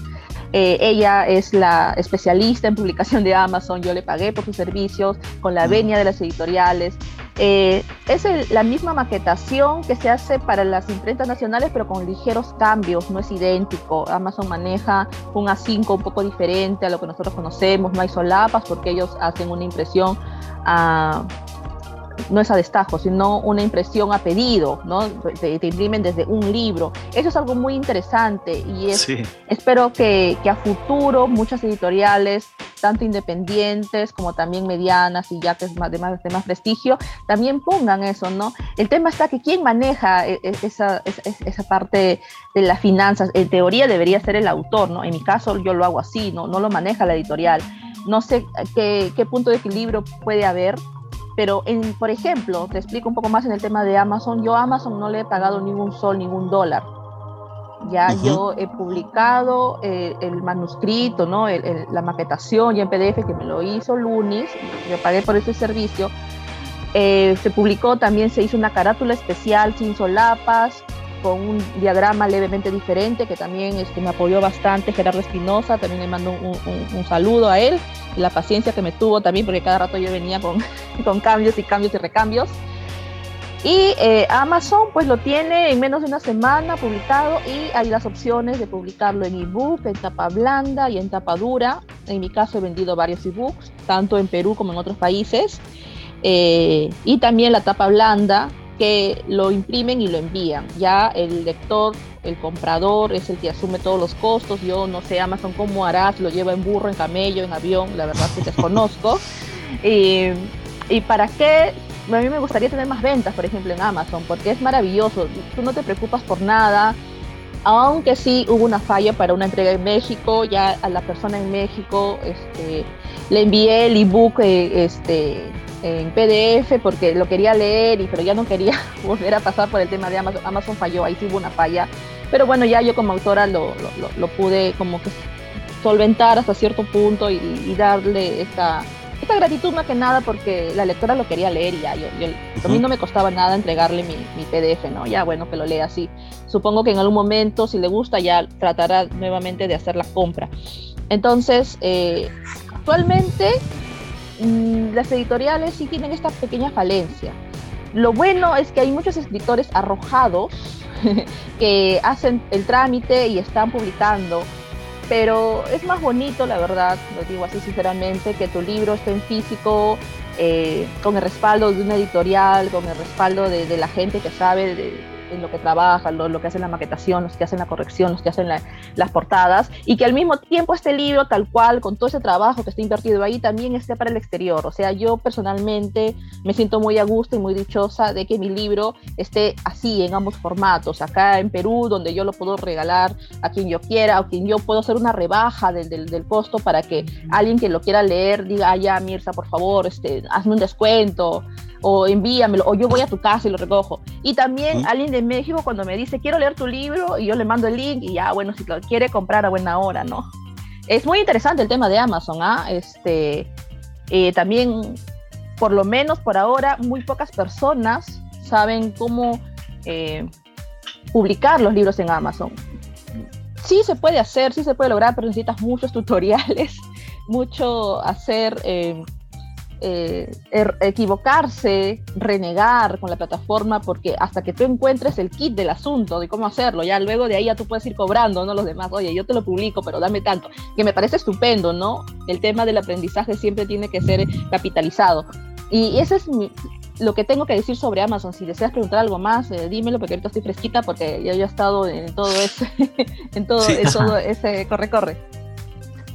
Eh, ella es la especialista en publicación de Amazon, yo le pagué por sus servicios, con la venia de las editoriales. Eh, es la misma maquetación que se hace para las imprentas nacionales, pero con ligeros cambios, no es idéntico. Amazon maneja un A5 un poco diferente a lo que nosotros conocemos, no hay solapas porque ellos hacen una impresión a no es a destajo, sino una impresión a pedido, ¿no? Te, imprimen desde un libro. Eso es algo muy interesante y es, espero que, que, a futuro muchas editoriales, tanto independientes como también medianas y ya que es más, de, más, de más prestigio, también pongan eso, ¿no? El tema está que quién maneja e, e, esa, esa, esa parte de las finanzas, en teoría debería ser el autor, ¿no? En mi caso yo lo hago así, ¿no? No lo maneja la editorial. No sé qué, qué punto de equilibrio puede haber, pero, en, por ejemplo, te explico un poco más en el tema de Amazon. Yo a Amazon no le he pagado ningún sol, ningún dólar. Ya yo he publicado eh, el manuscrito, ¿no? la maquetación ya en PDF que me lo hizo Lunis, yo pagué por ese servicio, Eh, se publicó, también se hizo una carátula especial sin solapas, con un diagrama levemente diferente, que también este, me apoyó bastante Gerardo Espinosa, también le mando un, saludo a él, la paciencia que me tuvo también, porque cada rato yo venía con, (laughs) con cambios y cambios y recambios. Y eh, Amazon pues lo tiene en menos de una semana publicado y hay las opciones de publicarlo en ebook, en tapa blanda y en tapa dura. En mi caso he vendido varios ebooks, tanto en Perú como en otros países. Eh, y también la tapa blanda que lo imprimen y lo envían. Ya el lector, el comprador es el que asume todos los costos. Yo no sé Amazon cómo harás, lo lleva en burro, en camello, en avión, la verdad que desconozco. (laughs) y, y para qué a mí me gustaría tener más ventas, por ejemplo, en Amazon, porque es maravilloso. Tú no te preocupas por nada. Aunque sí hubo una falla para una entrega en México, ya a la persona en México este, le envié el ebook eh, este, en PDF porque lo quería leer, y, pero ya no quería (laughs) volver a pasar por el tema de Amazon. Amazon falló, ahí sí hubo una falla. Pero bueno, ya yo como autora lo, lo, pude como que solventar hasta cierto punto y darle esta esta gratitud más que nada porque la lectora lo quería leer y ya, yo, a mí no me costaba nada entregarle mi, mi, PDF, ¿no? Ya, bueno, que lo lea así. Supongo que en algún momento, si le gusta, ya tratará nuevamente de hacer la compra. Entonces, eh, actualmente mm, las editoriales sí tienen esta pequeña falencia. Lo bueno es que hay muchos escritores arrojados (laughs) que hacen el trámite y están publicando pero es más bonito, la verdad, lo digo así sinceramente, que tu libro esté en físico, eh, con el respaldo de una editorial, con el respaldo de, de la gente que sabe de, en lo que trabajan, lo, que hacen la maquetación, los que hacen la corrección, los que hacen las portadas, y que al mismo tiempo este libro, tal cual, con todo ese trabajo que está invertido ahí, también esté para el exterior. O sea, yo personalmente me siento muy a gusto y muy dichosa de que mi libro esté así, en ambos formatos, acá en Perú, donde yo lo puedo regalar a quien yo quiera, o quien yo puedo hacer una rebaja del, del, costo para que alguien que lo quiera leer diga, ah, ya, Mirza, por favor, este, hazme un descuento o envíamelo, o yo voy a tu casa y lo recojo. Y también alguien de México cuando me dice, quiero leer tu libro, y yo le mando el link, y ya, bueno, si lo quiere comprar a buena hora, ¿no? Es muy interesante el tema de Amazon, ¿ah? Este, eh, también, por lo menos por ahora, muy pocas personas saben cómo eh, publicar los libros en Amazon. Sí se puede hacer, sí se puede lograr, pero necesitas muchos (laughs) tutoriales, mucho hacer... Eh, er, equivocarse, renegar con la plataforma, porque hasta que tú encuentres el kit del asunto de cómo hacerlo, ya luego de ahí ya tú puedes ir cobrando, ¿no? Los demás, oye, yo te lo publico, pero dame tanto, que me parece estupendo, ¿no? El tema del aprendizaje siempre tiene que ser capitalizado. Y ese es lo que tengo que decir sobre Amazon. Si deseas preguntar algo más, eh, dímelo, porque ahorita estoy fresquita, porque yo ya he estado en todo ese, (laughs) en todo, en todo ese corre-corre.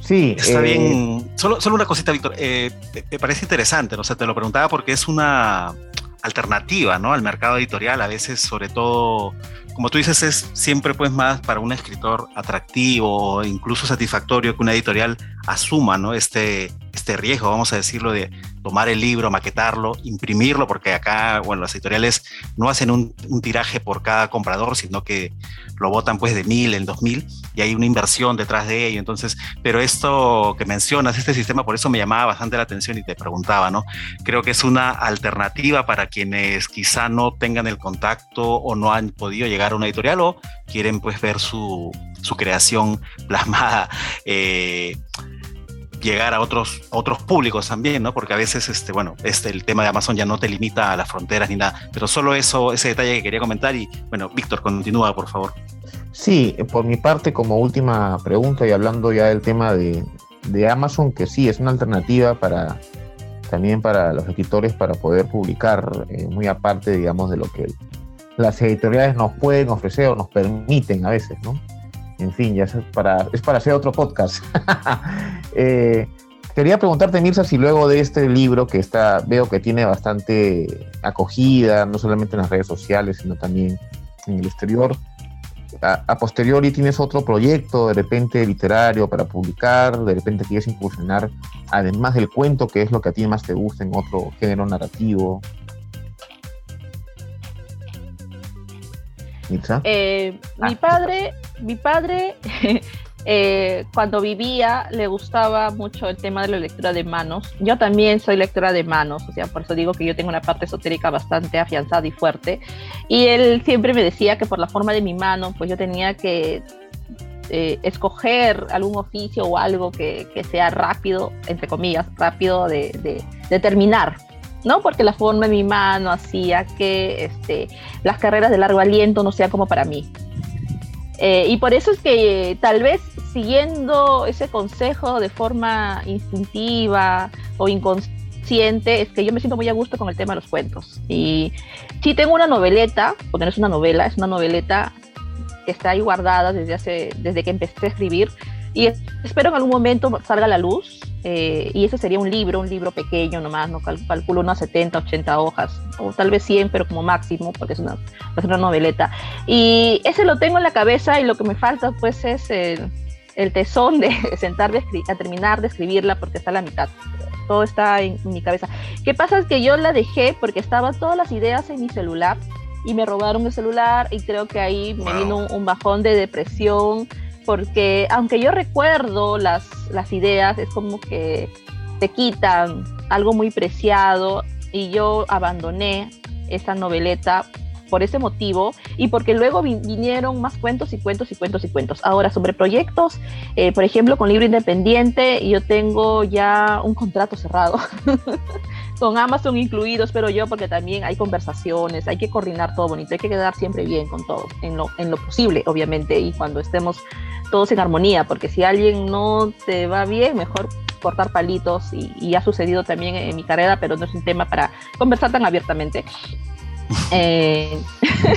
Sí. Está bien. Eh, solo, solo una cosita, Víctor. Eh, me parece interesante, ¿no? O sea, te lo preguntaba porque es una alternativa, ¿no? Al mercado editorial, a veces, sobre todo, como tú dices, es siempre pues más para un escritor atractivo o incluso satisfactorio que una editorial asuma, ¿no? Este, este riesgo, vamos a decirlo, de tomar el libro, maquetarlo, imprimirlo, porque acá, bueno, las editoriales no hacen un, tiraje por cada comprador, sino que lo votan pues de mil en dos mil y hay una inversión detrás de ello. Entonces, pero esto que mencionas, este sistema, por eso me llamaba bastante la atención y te preguntaba, ¿no? Creo que es una alternativa para quienes quizá no tengan el contacto o no han podido llegar a una editorial o quieren pues ver su, su creación plasmada. Eh, llegar a otros, otros públicos también, ¿no? Porque a veces, este, bueno, este, el tema de Amazon ya no te limita a las fronteras ni nada, pero solo eso, ese detalle que quería comentar y, bueno, Víctor, continúa, por favor. Sí, por mi parte, como última pregunta y hablando ya del tema de, de Amazon, que sí, es una alternativa para también para los escritores para poder publicar, eh, muy aparte, digamos, de lo que las editoriales nos pueden ofrecer o nos permiten a veces, ¿no? En fin, ya es para, es para hacer otro podcast. (laughs) Eh, quería preguntarte, Mirza, si luego de este libro que está, veo que tiene bastante acogida, no solamente en las redes sociales, sino también en el exterior, a, posteriori tienes otro proyecto de repente literario para publicar, de repente quieres incursionar, además del cuento, que es lo que a ti más te gusta en otro género narrativo. Eh, mi padre, mi padre (laughs) eh, cuando vivía le gustaba mucho el tema de la lectura de manos. Yo también soy lectora de manos, o sea, por eso digo que yo tengo una parte esotérica bastante afianzada y fuerte. Y él siempre me decía que por la forma de mi mano, pues yo tenía que eh, escoger algún oficio o algo que, que, sea rápido, entre comillas, rápido de, de, de, terminar, ¿no? Porque la forma de mi mano hacía que este, las carreras de largo aliento no sean como para mí. Eh, y por eso es que tal vez siguiendo ese consejo de forma instintiva o inconsciente, es que yo me siento muy a gusto con el tema de los cuentos. Y sí tengo una noveleta, porque no es una novela, es una noveleta que está ahí guardada desde, hace, desde que empecé a escribir y espero en algún momento salga a la luz eh, y ese sería un libro, un libro pequeño nomás, no calculo unas 70, 80 hojas o tal vez 100, pero como máximo porque es una, es una noveleta. Y ese lo tengo en la cabeza y lo que me falta pues es el, el tesón de (laughs) sentarme a, terminar de escribirla porque está a la mitad. Todo está en, en mi cabeza. ¿Qué pasa? Es que yo la dejé porque estaban todas las ideas en mi celular y me robaron el celular y creo que ahí me vino un, un, bajón de depresión porque aunque yo recuerdo las, las ideas, es como que te quitan algo muy preciado y yo abandoné esa noveleta por ese motivo y porque luego vinieron más cuentos y cuentos y cuentos y cuentos. Ahora, sobre proyectos, eh, por ejemplo, con Libro Independiente, yo tengo ya un contrato cerrado (laughs) con Amazon incluidos, pero yo porque también hay conversaciones, hay que coordinar todo bonito, hay que quedar siempre bien con todo, en lo, en lo posible, obviamente, y cuando estemos todos en armonía, porque si alguien no te va bien, mejor cortar palitos y, y ha sucedido también en mi carrera, pero no es un tema para conversar tan abiertamente. (laughs) Eh,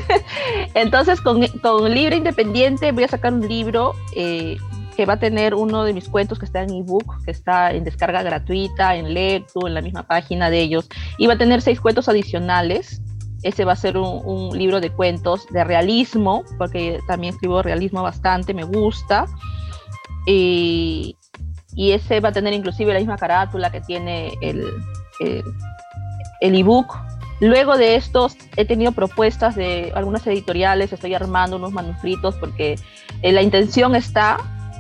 (laughs) entonces, con, con, Libre Independiente voy a sacar un libro eh, que va a tener uno de mis cuentos que está en ebook, que está en descarga gratuita, en Lectu, en la misma página de ellos, y va a tener seis cuentos adicionales. Ese va a ser un, libro de cuentos de realismo, porque también escribo realismo bastante, me gusta. Y, y ese va a tener inclusive la misma carátula que tiene el, el, el ebook Luego de estos he tenido propuestas de algunas editoriales, estoy armando unos manuscritos porque eh, la intención está,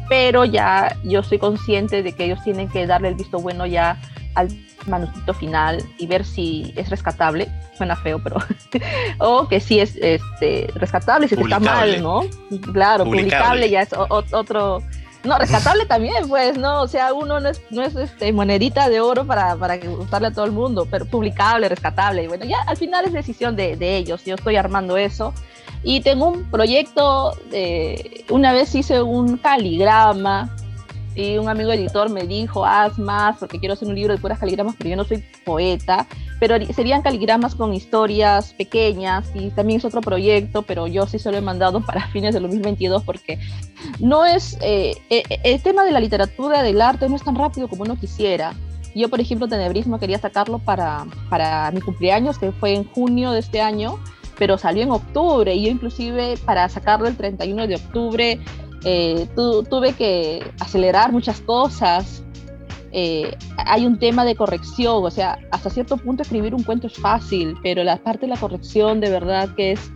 pero ya yo soy consciente de que ellos tienen que darle el visto bueno ya al manuscrito final y ver si es rescatable, suena feo, pero (laughs) o que sí es este, rescatable, si está mal, ¿no? Claro, publicable, publicable ya es otro no, rescatable (laughs) también, pues, ¿no? O sea, uno no es, no es este, monedita de oro para, para gustarle a todo el mundo, pero publicable, rescatable. Y bueno, ya al final es decisión de, de ellos. Yo estoy armando eso. Y tengo un proyecto, de, una vez hice un caligrama y un amigo editor me dijo, haz más porque quiero hacer un libro de puras caligramas, pero yo no soy poeta, pero serían caligramas con historias pequeñas y también es otro proyecto, pero yo sí se lo he mandado para (laughs) fines del 2022 porque no es, eh, eh, el tema de la literatura, del arte no es tan rápido como uno quisiera. Yo, por ejemplo, Tenebrismo quería sacarlo para, para mi cumpleaños, que fue en junio de este año, pero salió en octubre y yo inclusive para sacarlo el 31 de octubre eh, tu, tuve que acelerar muchas cosas. Eh, hay un tema de corrección, o sea, hasta cierto punto escribir un cuento es fácil, pero la parte de la corrección de verdad que es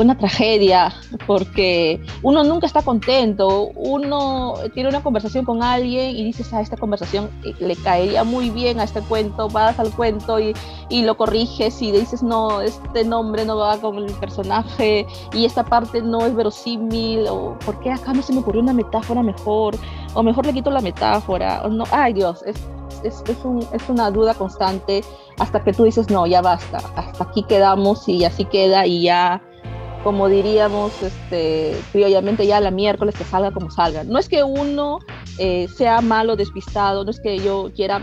una tragedia porque uno nunca está contento, uno tiene una conversación con alguien y dices, a ah, esta conversación le caería muy bien a este cuento, vas al cuento y, y lo corriges y dices, no, este nombre no va con el personaje y esta parte no es verosímil, o ¿por qué acá no se me ocurrió una metáfora mejor? O mejor le quito la metáfora, o no, ay Dios, es, es, es, un, es una duda constante hasta que tú dices, no, ya basta, hasta aquí quedamos y así queda y ya como diríamos este, criollamente, ya la miércoles que salga como salga. No es que uno eh, sea malo, despistado, no es que yo quiera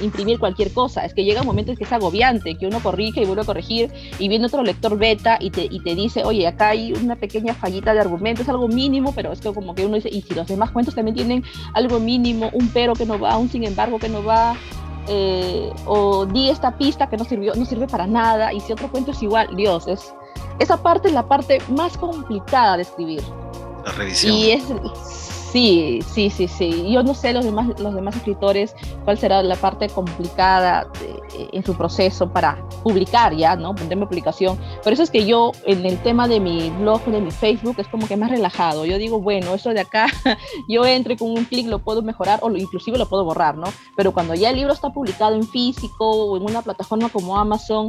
imprimir cualquier cosa, es que llega un momento en que es agobiante, que uno corrige y vuelve a corregir y viene otro lector beta y te, y te dice, oye, acá hay una pequeña fallita de argumento, es algo mínimo, pero es que como que uno dice, y si los demás cuentos también tienen algo mínimo, un pero que no va, un sin embargo que no va, eh, o di esta pista que no sirvió, no sirve para nada, y si otro cuento es igual, Dios, es, esa parte es la parte más complicada de escribir. La revisión. Y es, Sí, sí, sí, sí. Yo no sé los demás, los demás escritores cuál será la parte complicada en su proceso para publicar ya, ¿no? Ponerme publicación. Por eso es que yo en el tema de mi blog, de mi Facebook, es como que más relajado. Yo digo, bueno, eso de acá, (laughs) yo entro y con un clic lo puedo mejorar o inclusive lo puedo borrar, ¿no? Pero cuando ya el libro está publicado en físico o en una plataforma como Amazon,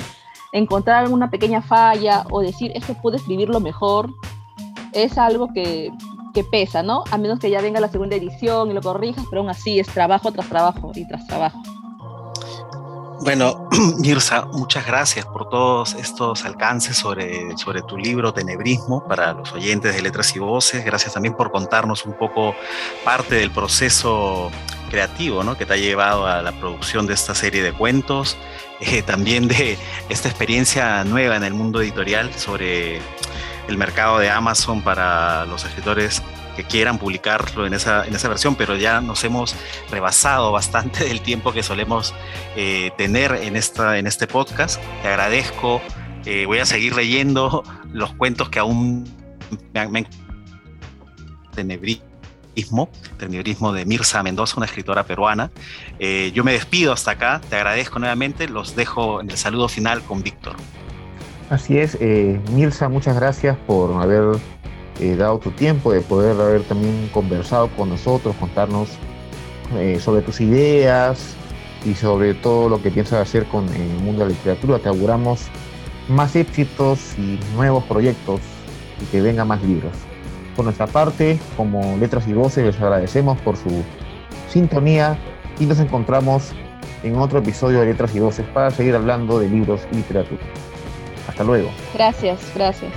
encontrar alguna pequeña falla o decir, esto puedo escribirlo mejor, es algo que, que pesa, ¿no? A menos que ya venga la segunda edición y lo corrijas, pero aún así es trabajo tras trabajo y tras trabajo. Bueno, (clears throat) Mirza, muchas gracias por todos estos alcances sobre, sobre tu libro Tenebrismo para los oyentes de Letras y Voces. Gracias también por contarnos un poco parte del proceso creativo ¿no? que te ha llevado a la producción de esta serie de cuentos, (laughs) eh, también de esta experiencia nueva en el mundo editorial sobre el mercado de Amazon para los escritores que quieran publicarlo en esa, en esa versión, pero ya nos hemos rebasado (laughs) bastante del tiempo que solemos eh, tener en, esta, en este podcast. Te agradezco. Eh, voy a seguir leyendo (laughs) los cuentos que aún me han... Tenebrismo de Mirza Mendoza, una escritora peruana. Eh, yo me despido hasta acá, te agradezco nuevamente, los dejo en el saludo final con Víctor. Así es, Mirza, muchas gracias por haber eh, dado tu tiempo, de poder haber también conversado con nosotros, contarnos eh, sobre tus ideas y sobre todo lo que piensas hacer con el mundo de la literatura. Te auguramos más éxitos y nuevos proyectos y que vengan más libros. Por nuestra parte, como Letras y Voces, les agradecemos por su sintonía y nos encontramos en otro episodio de Letras y Voces para seguir hablando de libros y literatura. Hasta luego. Gracias, gracias.